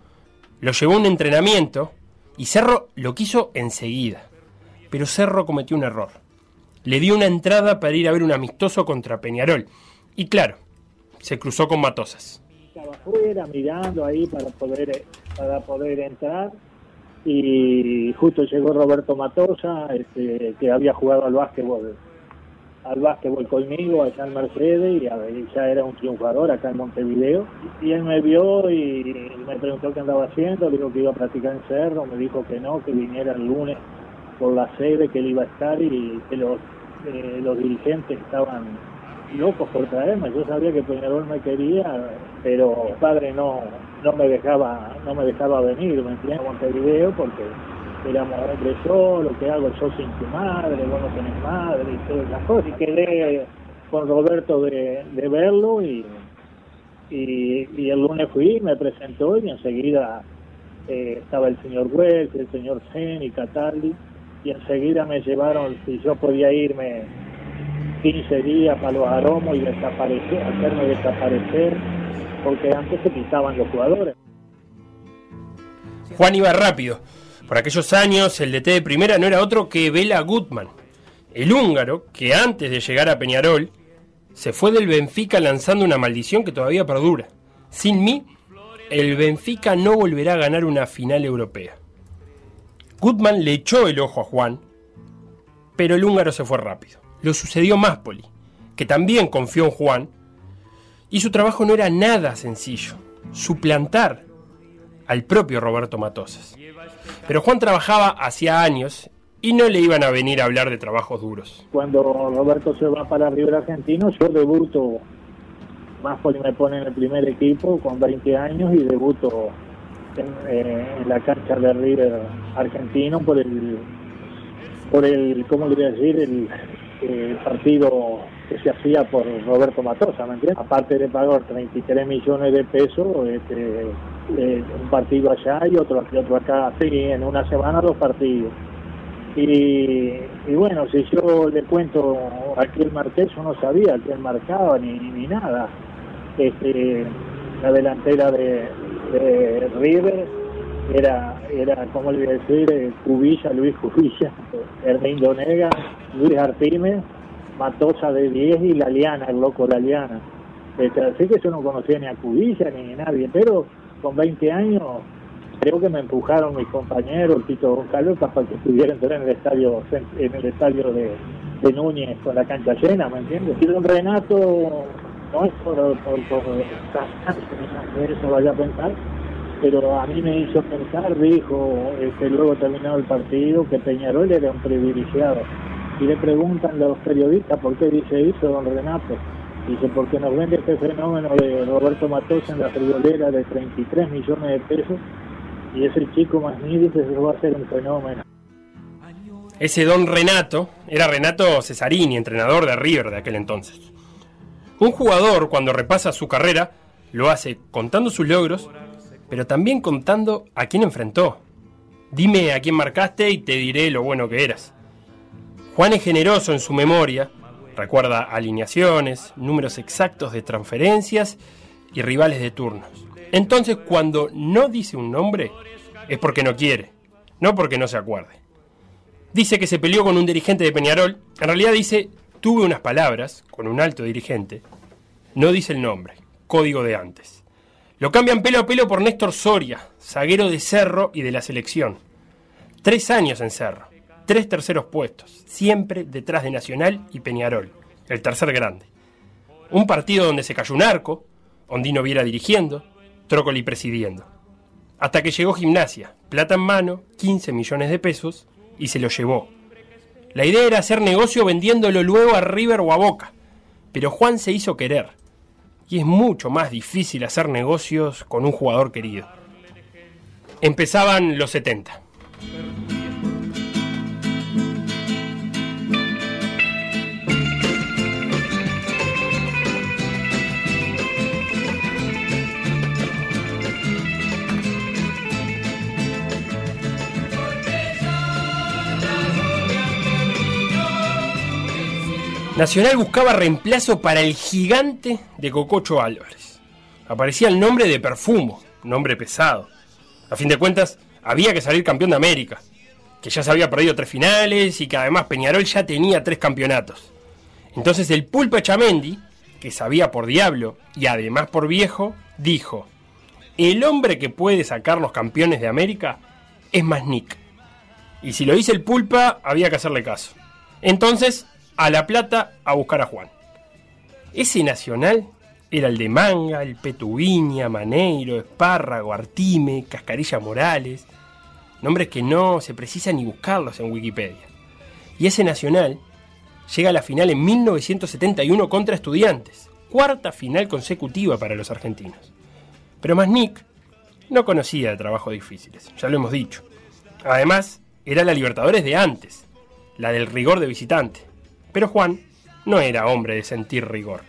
lo llevó a un entrenamiento y Cerro lo quiso enseguida. Pero Cerro cometió un error. Le dio una entrada para ir a ver un amistoso contra Peñarol. Y claro, se cruzó con Matosas. estaba afuera mirando ahí para poder para poder entrar y justo llegó Roberto Matosa, este, que había jugado al básquetbol al básquetbol conmigo allá en Mercedes y, ya era un triunfador acá en Montevideo. Y él me vio y me preguntó qué andaba haciendo, le dijo que iba a practicar en Cerro, me dijo que no, que viniera el lunes por la sede, que él iba a estar y que los, eh, los dirigentes estaban locos por traerme. Yo sabía que Peñarol me quería, pero el padre no, no me dejaba, no me dejaba venir, me entiendes, a Montevideo porque éramos hombre yo, lo que hago yo sin tu madre, vos no tenés madre y todas esas cosas. Y quedé con Roberto de, verlo y, y, el lunes fui, me presentó y enseguida eh, estaba el señor Wells, el señor Zen y Cataldi y enseguida me llevaron, si yo podía irme 15 días para los aromos y desaparecer, hacerme desaparecer, porque antes se quitaban los jugadores. Juan iba rápido. Por aquellos años, el DT de primera no era otro que Vela Gutman, el húngaro que antes de llegar a Peñarol se fue del Benfica lanzando una maldición que todavía perdura. Sin mí, el Benfica no volverá a ganar una final europea. Gutman le echó el ojo a Juan, pero el húngaro se fue rápido. Lo sucedió Máspoli, que también confió en Juan, y su trabajo no era nada sencillo, suplantar al propio Roberto Matosas. Pero Juan trabajaba hacía años y no le iban a venir a hablar de trabajos duros. Cuando Roberto se va para River Argentino, yo debuto, más porque me pone en el primer equipo con 20 años y debuto en, eh, la cancha de River Argentino por el, por el ¿cómo le voy a decir? El, el partido que se hacía por Roberto Matosa, ¿me entiendes? Aparte de pagar 33 millones de pesos, este, eh, un partido allá y otro, y otro acá, sí, en una semana dos partidos. Y, bueno, si yo le cuento aquí el Marqués, yo no sabía quién marcaba ni, ni nada. Este, la delantera de, River era, era como le voy a decir, eh, Cubilla, Luis Cubilla, Hermindo Nega, Luis Artime, Matosa de 10 y la Liana, el loco la Liana. Este, así que yo no conocía ni a Cubilla ni a nadie, pero con 20 años creo que me empujaron mis compañeros, Tito González, para que pudiera entrar en el estadio en el estadio de, Núñez con la cancha llena, ¿me entiendes? Y don Renato, no por, por, por eso vaya a pensar, pero a mí me hizo pensar, dijo, que este, luego terminado el partido, que Peñarol era un privilegiado y le preguntan los periodistas por qué dice eso don Renato. Dice, porque nos vende este fenómeno de Roberto Matos en la friolera de 33 millones de pesos y es el chico más nido que va a hacer un fenómeno. Ese don Renato era Renato Cesarini, entrenador de River de aquel entonces. Un jugador cuando repasa su carrera lo hace contando sus logros, pero también contando a quién enfrentó. Dime a quién marcaste y te diré lo bueno que eras. Juan es generoso en su memoria, recuerda alineaciones, números exactos de transferencias y rivales de turnos. Entonces, cuando no dice un nombre, es porque no quiere, no porque no se acuerde. Dice que se peleó con un dirigente de Peñarol, en realidad dice, tuve unas palabras con un alto dirigente, no dice el nombre, código de antes. Lo cambian pelo a pelo por Néstor Soria, zaguero de Cerro y de la selección. Tres años en Cerro tres terceros puestos, siempre detrás de Nacional y Peñarol, el tercer grande. Un partido donde se cayó un arco, Ondino Viera dirigiendo, Trócoli presidiendo. Hasta que llegó Gimnasia, plata en mano, 15 millones de pesos, y se lo llevó. La idea era hacer negocio vendiéndolo luego a River o a Boca, pero Juan se hizo querer, y es mucho más difícil hacer negocios con un jugador querido. Empezaban los 70. Nacional buscaba reemplazo para el gigante de Cococho Álvarez. Aparecía el nombre de Perfumo, nombre pesado. A fin de cuentas, había que salir campeón de América, que ya se había perdido tres finales y que además Peñarol ya tenía tres campeonatos. Entonces el Pulpo Chamendi, que sabía por diablo y además por viejo, dijo, el hombre que puede sacarnos campeones de América es Masnik. Y si lo dice el pulpa, había que hacerle caso. Entonces, a La Plata a buscar a Juan. Ese nacional era el de Manga, el Petuviña, Maneiro, Espárrago, Artime, Cascarilla Morales. Nombres que no se precisa ni buscarlos en Wikipedia. Y ese nacional llega a la final en 1971 contra Estudiantes. Cuarta final consecutiva para los argentinos. Pero Masnik no conocía de trabajos difíciles, ya lo hemos dicho. Además, era la Libertadores de antes, la del rigor de visitante. Pero Juan no era hombre de sentir rigor.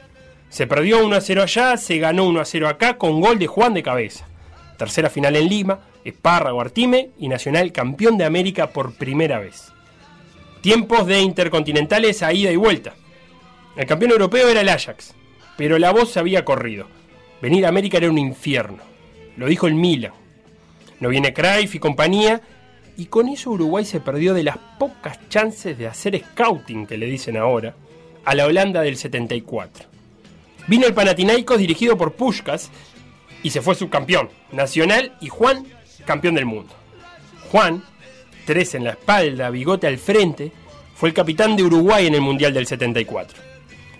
Se perdió 1 a 0 allá, se ganó 1 a 0 acá con gol de Juan de cabeza. Tercera final en Lima, Espárrago Artime y Nacional campeón de América por primera vez. Tiempos de intercontinentales a ida y vuelta. El campeón europeo era el Ajax, pero la voz se había corrido. Venir a América era un infierno. Lo dijo el Milan. No viene Cruyff y compañía, y con eso Uruguay se perdió de las pocas chances de hacer scouting, que le dicen ahora, a la Holanda del 74. Vino el Panathinaikos dirigido por Pushkas y se fue subcampeón nacional y Juan campeón del mundo. Juan, tres en la espalda, bigote al frente, fue el capitán de Uruguay en el Mundial del 74.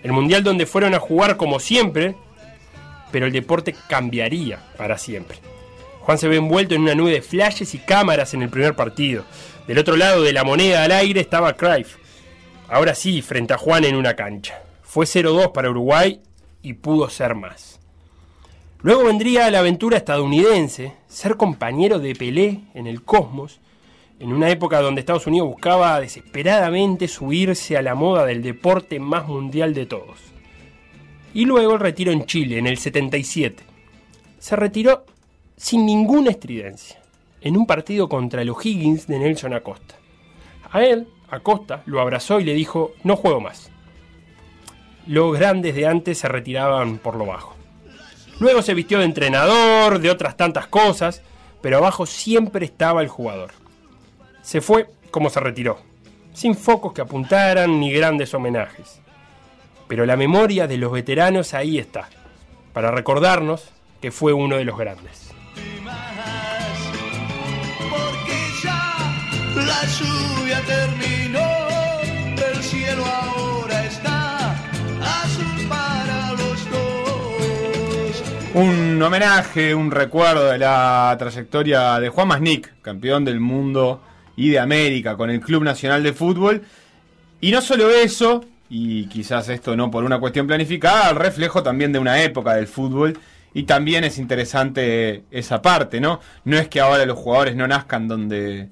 El Mundial donde fueron a jugar como siempre, pero el deporte cambiaría para siempre. Juan se ve envuelto en una nube de flashes y cámaras en el primer partido. Del otro lado de la moneda al aire estaba Cruyff. Ahora sí, frente a Juan en una cancha. Fue 0-2 para Uruguay y pudo ser más. Luego vendría la aventura estadounidense, ser compañero de Pelé en el cosmos, en una época donde Estados Unidos buscaba desesperadamente subirse a la moda del deporte más mundial de todos. Y luego el retiro en Chile, en el 77. Se retiró sin ninguna estridencia, en un partido contra el O'Higgins de Nelson Acosta. A él, Acosta, lo abrazó y le dijo, no juego más. Los grandes de antes se retiraban por lo bajo. Luego se vistió de entrenador, de otras tantas cosas, pero abajo siempre estaba el jugador. Se fue como se retiró, sin focos que apuntaran ni grandes homenajes. Pero la memoria de los veteranos ahí está, para recordarnos que fue uno de los grandes. La lluvia terminó, el cielo ahora está azul para los dos. Un homenaje, un recuerdo de la trayectoria de Juan Masnik, campeón del mundo y de América con el Club Nacional de Fútbol. Y no solo eso, y quizás esto no por una cuestión planificada, reflejo también de una época del fútbol. Y también es interesante esa parte, ¿no? No es que ahora los jugadores no nazcan donde,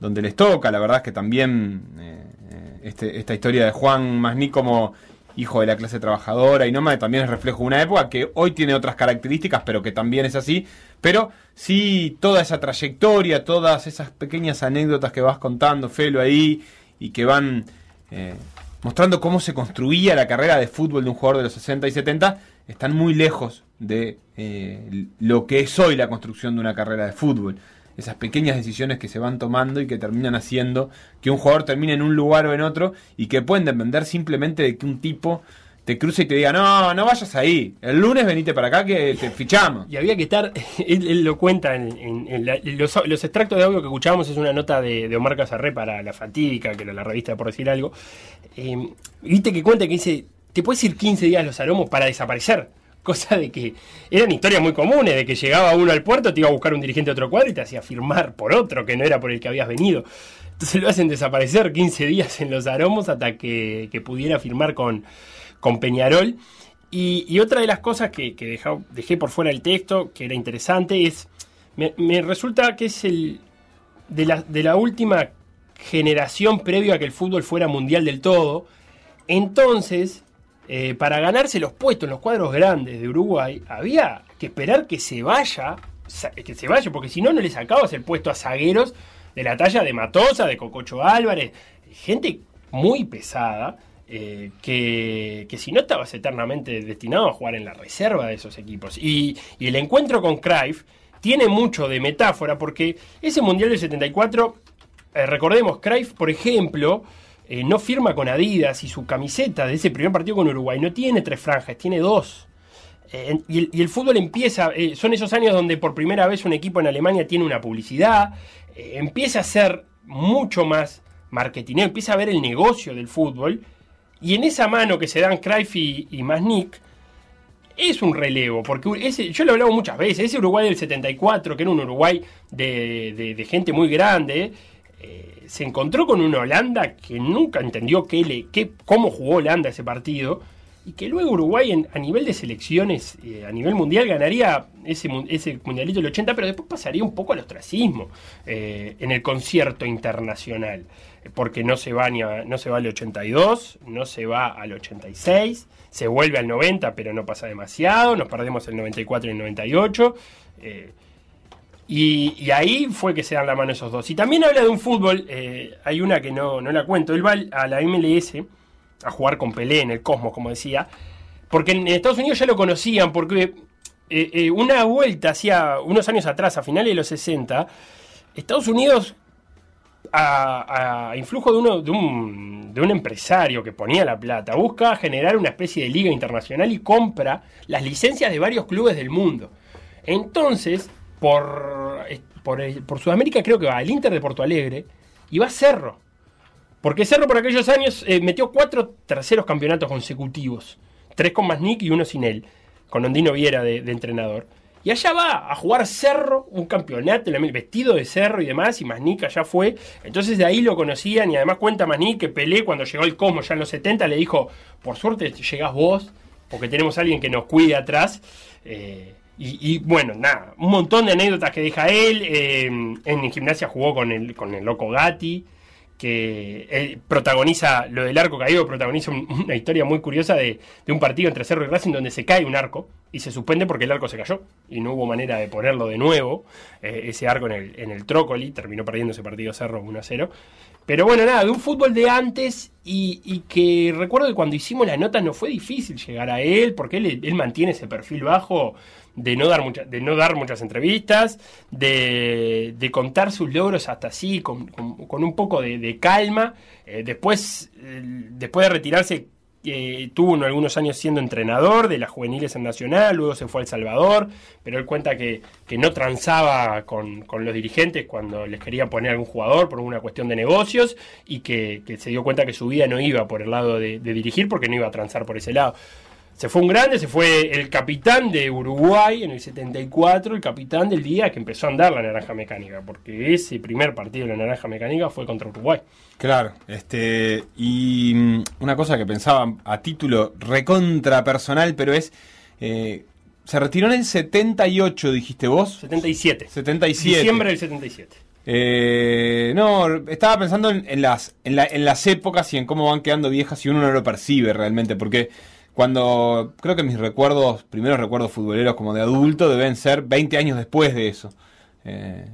donde les toca, la verdad es que también eh, este, esta historia de Juan Masní como hijo de la clase trabajadora y nómada también es reflejo de una época que hoy tiene otras características, pero que también es así. Pero sí, toda esa trayectoria, todas esas pequeñas anécdotas que vas contando, Felo, ahí, y que van eh, mostrando cómo se construía la carrera de fútbol de un jugador de los 60 y 70, están muy lejos de eh, lo que es hoy la construcción de una carrera de fútbol esas pequeñas decisiones que se van tomando y que terminan haciendo que un jugador termine en un lugar o en otro y que pueden depender simplemente de que un tipo te cruce y te diga, no, no vayas ahí, el lunes venite para acá que te fichamos. Y había que estar, él, lo cuenta en, los, extractos de audio que escuchábamos, es una nota de, Omar Casarré para La Fatídica, que era la revista por decir algo. Eh, Viste que cuenta que dice, te puedes ir 15 días los aromos para desaparecer cosa de que eran historias muy comunes, de que llegaba uno al puerto, te iba a buscar un dirigente de otro cuadro y te hacía firmar por otro que no era por el que habías venido. Entonces lo hacen desaparecer 15 días en los aromos hasta que, pudiera firmar con, con Peñarol. Y, otra de las cosas que, dejé por fuera del texto, que era interesante, es, me, resulta que es el de la, de la última generación previo a que el fútbol fuera mundial del todo. Entonces, eh, para ganarse los puestos en los cuadros grandes de Uruguay, había que esperar que se vaya, que se vaya, porque si no, no le sacabas el puesto a zagueros de la talla de Matosa, de Cococho Álvarez, gente muy pesada. Eh, que, si no estabas eternamente destinado a jugar en la reserva de esos equipos. Y, el encuentro con Cruyff tiene mucho de metáfora porque ese Mundial del 74, eh, recordemos, Cruyff, por ejemplo, eh, no firma con Adidas y su camiseta de ese primer partido con Uruguay. No tiene tres franjas, tiene dos. Eh, y, el, fútbol empieza, eh, son esos años donde por primera vez un equipo en Alemania tiene una publicidad, empieza a ser mucho más marketing, empieza a ver el negocio del fútbol, y en esa mano que se dan Cruyff y, y es un relevo, porque yo lo he hablado muchas veces, ese Uruguay del 74, que era un Uruguay de, de- de gente muy grande, eh, se encontró con una Holanda que nunca entendió qué le, qué, cómo jugó Holanda ese partido, y que luego Uruguay en- a nivel de selecciones, eh, a nivel mundial, ganaría ese, ese mundialito del 80, pero después pasaría un poco al ostracismo eh, en el concierto internacional, porque no se, va ni a- no se va al 82, no se va al 86, se vuelve al 90, pero no pasa demasiado, nos perdemos el 94 y el 98. eh, y, ahí fue que se dan la mano esos dos. Y también habla de un fútbol, eh, hay una que no, no la cuento, él va a la MLS a jugar con Pelé en el Cosmos, como decía, porque en Estados Unidos ya lo conocían, porque eh, eh, una vuelta hacía unos años atrás, a finales de los 60, Estados Unidos, a, a influjo de, uno, de, un, de un empresario que ponía la plata, busca generar una especie de liga internacional y compra las licencias de varios clubes del mundo. Entonces, por, eh, por, por Sudamérica creo que va el Inter de Porto Alegre y va Cerro. Porque Cerro por aquellos años eh, metió cuatro terceros campeonatos consecutivos. Tres con Masnick y uno sin él, con Ondino Viera de, entrenador. Y allá va a jugar Cerro, un campeonato, vestido de Cerro y demás, y Masnick allá fue. Entonces de ahí lo conocían y además cuenta Masnick que Pelé cuando llegó el Cosmo ya en los 70 le dijo, por suerte llegás vos, porque tenemos a alguien que nos cuide atrás. Eh, y, y, bueno, nada, un montón de anécdotas que deja él. eh, en gimnasia jugó con el, con el loco Gatti, que él protagoniza lo del arco caído, protagoniza un- una historia muy curiosa de, de un partido entre Cerro y Racing donde se cae un arco y se suspende porque el arco se cayó y no hubo manera de ponerlo de nuevo. eh, ese arco en el, en el Trócoli terminó perdiendo ese partido Cerro 1 a 0. Pero bueno, nada, de un fútbol de antes y, que recuerdo que cuando hicimos la nota no fue difícil llegar a él, porque él, él mantiene ese perfil bajo de no dar, de no dar muchas entrevistas, de, de contar sus logros hasta así, con, con- con un poco de, de calma. Eh, después, eh, después de retirarse, eh, tuvo uno- algunos años siendo entrenador de las juveniles en Nacional, luego se fue a El Salvador, pero él cuenta que, que no transaba con, con los dirigentes cuando les quería poner algún jugador por una cuestión de negocios y que, que se dio cuenta que su vida no iba por el lado de, de dirigir porque no iba a transar por ese lado. Se fue un grande, se fue el capitán de Uruguay en el 74, el capitán del día que empezó a andar la naranja mecánica, porque ese primer partido de la naranja mecánica fue contra Uruguay. Claro, este y mm, una cosa que pensaba a título recontra personal, pero es eh, se retiró en el 78, dijiste vos. 77. 77. Diciembre del 77. Eh, no, estaba pensando en, en las en, la- en las épocas y en cómo van quedando viejas y uno no lo percibe realmente, porque cuando creo que mis recuerdos, primeros recuerdos futboleros como de adulto deben ser 20 años después de eso. Eh,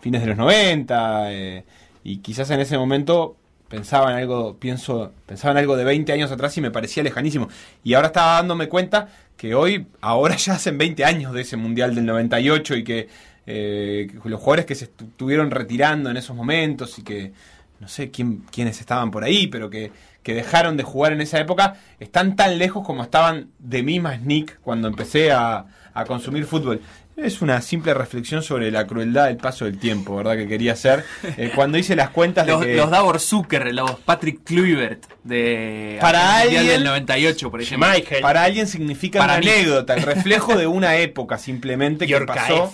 fines de los 90 eh, y quizás en ese momento pensaba en algo, pienso, pensaba en algo de 20 años atrás y me parecía lejanísimo. Y ahora estaba dándome cuenta que hoy, ahora ya hacen 20 años de ese Mundial del 98 y que, eh, que los jugadores que se estu- estuvieron retirando en esos momentos y que no sé quién, quiénes estaban por ahí, pero que, que dejaron de jugar en esa época, están tan lejos como estaban de mí más Nick cuando empecé a, a consumir fútbol. Es una simple reflexión sobre la crueldad del paso del tiempo, ¿verdad? Que quería hacer. Eh, cuando hice las cuentas Los, de que... los Davor Zucker, los Patrick Kluivert de Para alguien- del 98, por ejemplo. Para alguien significa Para una mí. anécdota, el reflejo de una época simplemente que pasó.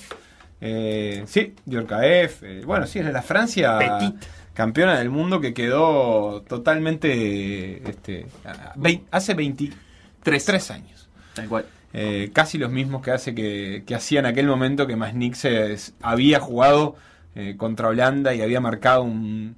Eh, sí, Yorkaeff. eh, bueno, sí, es la Francia Petit. Campeona del mundo que quedó totalmente. Este, hace 23 años. Tal cual. Eh, casi los mismos que hace que, que hacía en aquel momento que Masnik se había jugado eh, contra Holanda y había marcado un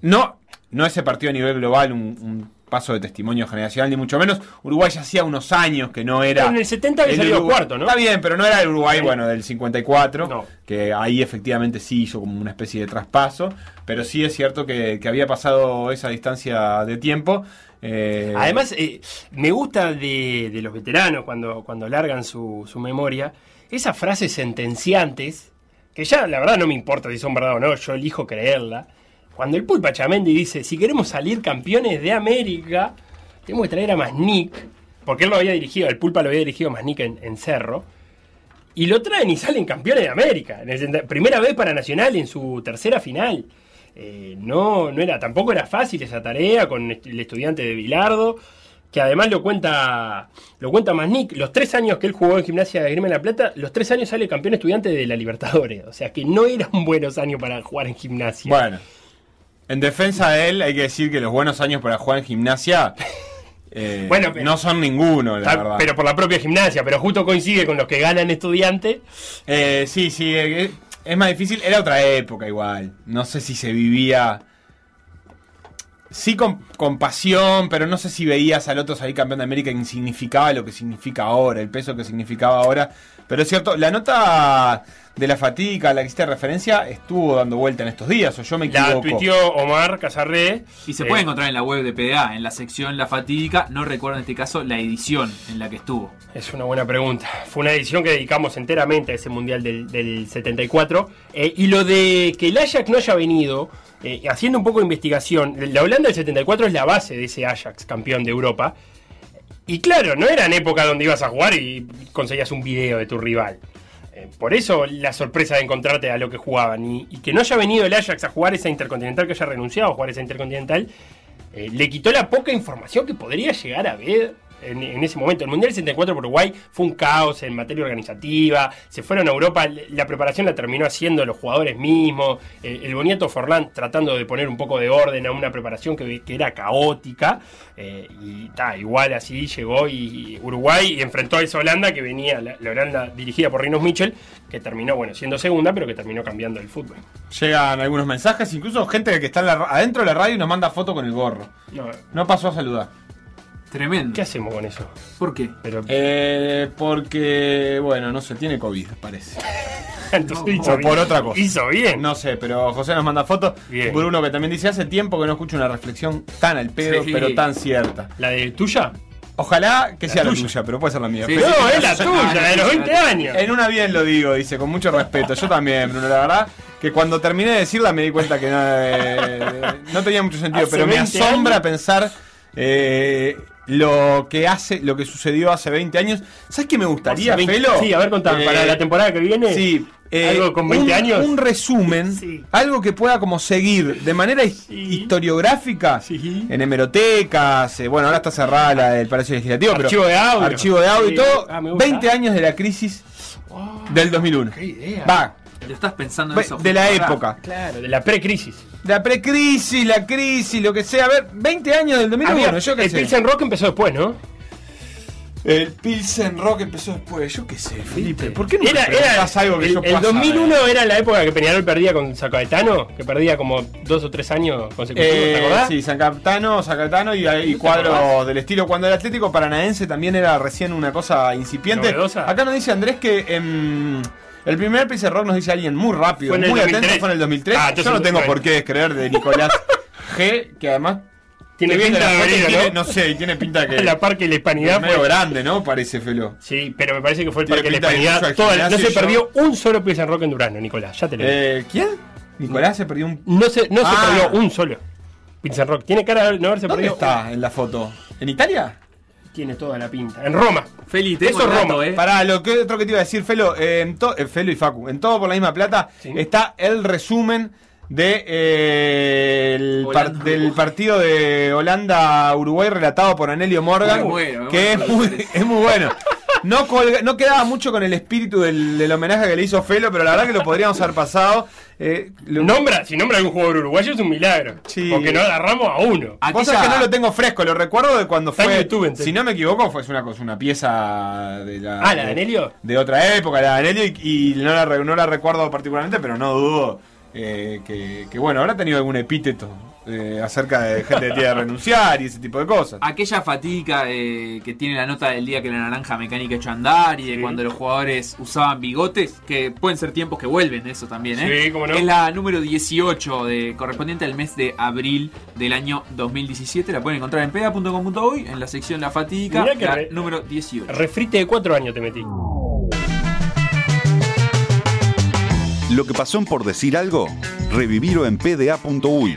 no no ese partido a nivel global un, un paso de testimonio generacional ni mucho menos Uruguay ya hacía unos años que no era En el 70 había salido Uruguay- cuarto, ¿no? está bien pero no era el Uruguay bueno del 54 No. que ahí efectivamente sí hizo como una especie de traspaso pero sí es cierto que, que había pasado esa distancia de tiempo eh, Además, eh, me gusta de, de los veteranos cuando, cuando largan su, su memoria, esas frases sentenciantes, que ya la verdad no me importa si son verdad o no, yo elijo creerla. Cuando el Pulpa Chamendi dice, si queremos salir campeones de América, tenemos que traer a Masnick, porque él lo había dirigido, el Pulpa lo había dirigido Masnica en, en Cerro. Y lo traen y salen campeones de América. Primera vez para Nacional en su tercera final. Eh, no, no era, tampoco era fácil esa tarea con el estudiante de Bilardo, que además lo cuenta, lo cuenta Masnik. Los tres años que él jugó en gimnasia de Grima en la Plata, los tres años sale campeón estudiante de la Libertadores. O sea que no eran buenos años para jugar en gimnasia. Bueno, en defensa de él hay que decir que los buenos años para jugar en gimnasia eh, Bueno, pero- no son ninguno, la verdad. pero por la propia gimnasia, pero justo coincide con los que ganan estudiante. Eh, sí, sí, eh, es más difícil. Era otra época igual. No sé si se vivía. Sí, con, con pasión, pero no sé si veías al otro salir campeón de América y significaba lo que significa ahora, el peso que significaba ahora. Pero es cierto, la nota de la fatiga a la que hiciste referencia estuvo dando vuelta en estos días, o yo me La equivoco. tuiteó Omar Casarré. Y se Eh, puede encontrar en la web de PDA, en la sección La Fatídica. No recuerdo en este caso la edición en la que estuvo. Es una buena pregunta. Fue una edición que dedicamos enteramente a ese mundial del, del 74. Eh, y lo de que el Ajax no haya venido, eh, haciendo un poco de investigación, la Holanda del 74 es la base de ese Ajax, campeón de Europa. Y claro, no era en época donde ibas a jugar y conseguías un video de tu rival. Eh, por eso la sorpresa de encontrarte a lo que jugaban. Y, que no haya venido el Ajax a jugar esa Intercontinental, que haya renunciado a jugar esa Intercontinental, eh, le quitó la poca información que podría llegar a ver en, en ese momento. El Mundial 74 por Uruguay fue un caos en materia organizativa, se fueron a Europa, la preparación la terminó haciendo los jugadores mismos, eh, el Boniato Forlán tratando de poner un poco de orden a una preparación que, que era caótica, eh, y ta, igual así llegó y, y Uruguay y enfrentó a esa Holanda que venía, la, la Holanda dirigida por Rinos Mitchell, que terminó, bueno, siendo segunda, pero que terminó cambiando el fútbol. Llegan algunos mensajes, incluso gente que está la adentro de la radio y nos manda foto con el gorro. No, No pasó a saludar. Tremendo. ¿Qué hacemos con eso? ¿Por qué? Pero, Eh, porque, bueno, no sé, tiene COVID, parece. entonces hizo o por otra cosa. Hizo bien. No sé, pero José nos manda fotos. Bien. Bruno que también dice, hace tiempo que no escucho una reflexión tan al pedo, Sí. pero tan cierta. ¿La de tuya? Ojalá que sea la tuya. pero puede ser la mía. Sí, No, es la tuya, la de los 20 años. En una bien lo digo, dice, con mucho respeto. Yo también, Bruno, la verdad que cuando terminé de decirla me di cuenta que no, eh, no tenía mucho sentido, Hace pero me 20 asombra años. pensar eh, lo que hace, lo que sucedió hace 20 años. ¿Sabes qué me gustaría, Hace 20 Felo? Sí, a ver, contame, Eh, para la temporada que viene. Sí. eh, Algo con 20 un, años. Un resumen, Sí. algo que pueda como seguir de manera his- historiográfica Sí. en hemerotecas. eh, bueno, ahora está cerrada la del Palacio Legislativo, pero Archivo de audio. archivo de audio y Sí. todo. Ah, me gusta. 20 años de la crisis del 2001. Qué idea. Va, Lo estás pensando en ve- eso. de la época. Claro, de la precrisis. La precrisis, la crisis, lo que sea. A ver, 20 años del 2001, Había- yo qué el sé. Pilsen Rock empezó después, ¿no? El Pilsen Rock empezó después, yo qué sé, Felipe. ¿Por qué no Era, era, algo que el, yo el pueda 2001 saber? era la época que Peñarol perdía con Zacaetano, que perdía como dos o tres años consecutivos, ¿te Eh, acordás? sí, San Capitano, San Capitano y, y cuadro del estilo. Cuando el Atlético Paranaense también era recién una cosa incipiente. Novedosa. Acá nos dice Andrés que em, el primer Rock nos dice alguien muy rápido, en muy atento, 2003. fue en el 2003. Ah, Yo no tengo por qué descreer de Nicolás G, que además Tiene pinta de ¿no? no sé, tiene pinta que la Parque y la Hispanidad fue- grande, ¿no? Parece Felo. Sí, pero me parece que fue el Parque de la de Hispanidad. toda la- no se perdió un solo Pilsen Rock en Durano, Nicolás, ya te lo digo. Eh, ¿Quién? Nicolás se perdió un. No se, no Ah. se perdió un solo Pilsen Rock. Tiene cara de no haberse ¿Dónde perdido. está en la foto? ¿En Italia? Tiene toda la pinta. En Roma. Feli, Eso es Roma. eh. Para lo que otro que te iba a decir, Felo, eh, en to- eh, Felo y Facu, en todo por la misma plata Sí. está el resumen de, eh, el par- Holanda, del Uruguay. partido de Holanda-Uruguay relatado por Anelio Morgan, Muy bueno, muy que bueno. es muy, es muy bueno. No, colga- no quedaba mucho con el espíritu del, del homenaje que le hizo Felo, pero la verdad que lo podríamos haber pasado. Eh, lo- Nombra, si nombra algún jugador uruguayo es un milagro. Sí. Porque no agarramos a uno. Aquella- sabés que no lo tengo fresco, lo recuerdo de cuando Está fue. YouTube, si no me equivoco, fue una cosa, una pieza de la. Ah, ¿la de Anelio? De otra época, la de Anelio, y, y no, la, no la recuerdo particularmente, pero no dudo eh, que, que, bueno, habrá tenido algún epíteto eh, acerca de gente que tiene que renunciar y ese tipo de cosas. Aquella fatiga eh, que tiene la nota del día que la naranja mecánica echó a andar y de Sí. cuando los jugadores usaban bigotes, que pueden ser tiempos que vuelven, eso también, ¿eh? Sí, cómo no. Es la número 18, de, correspondiente al mes de abril del año 2017. La pueden encontrar en pega.com.uy, en la sección La Fatiga, la re- número 18. Refrite de cuatro años te metí. Lo que pasó en por decir algo, revivirlo en pda.uy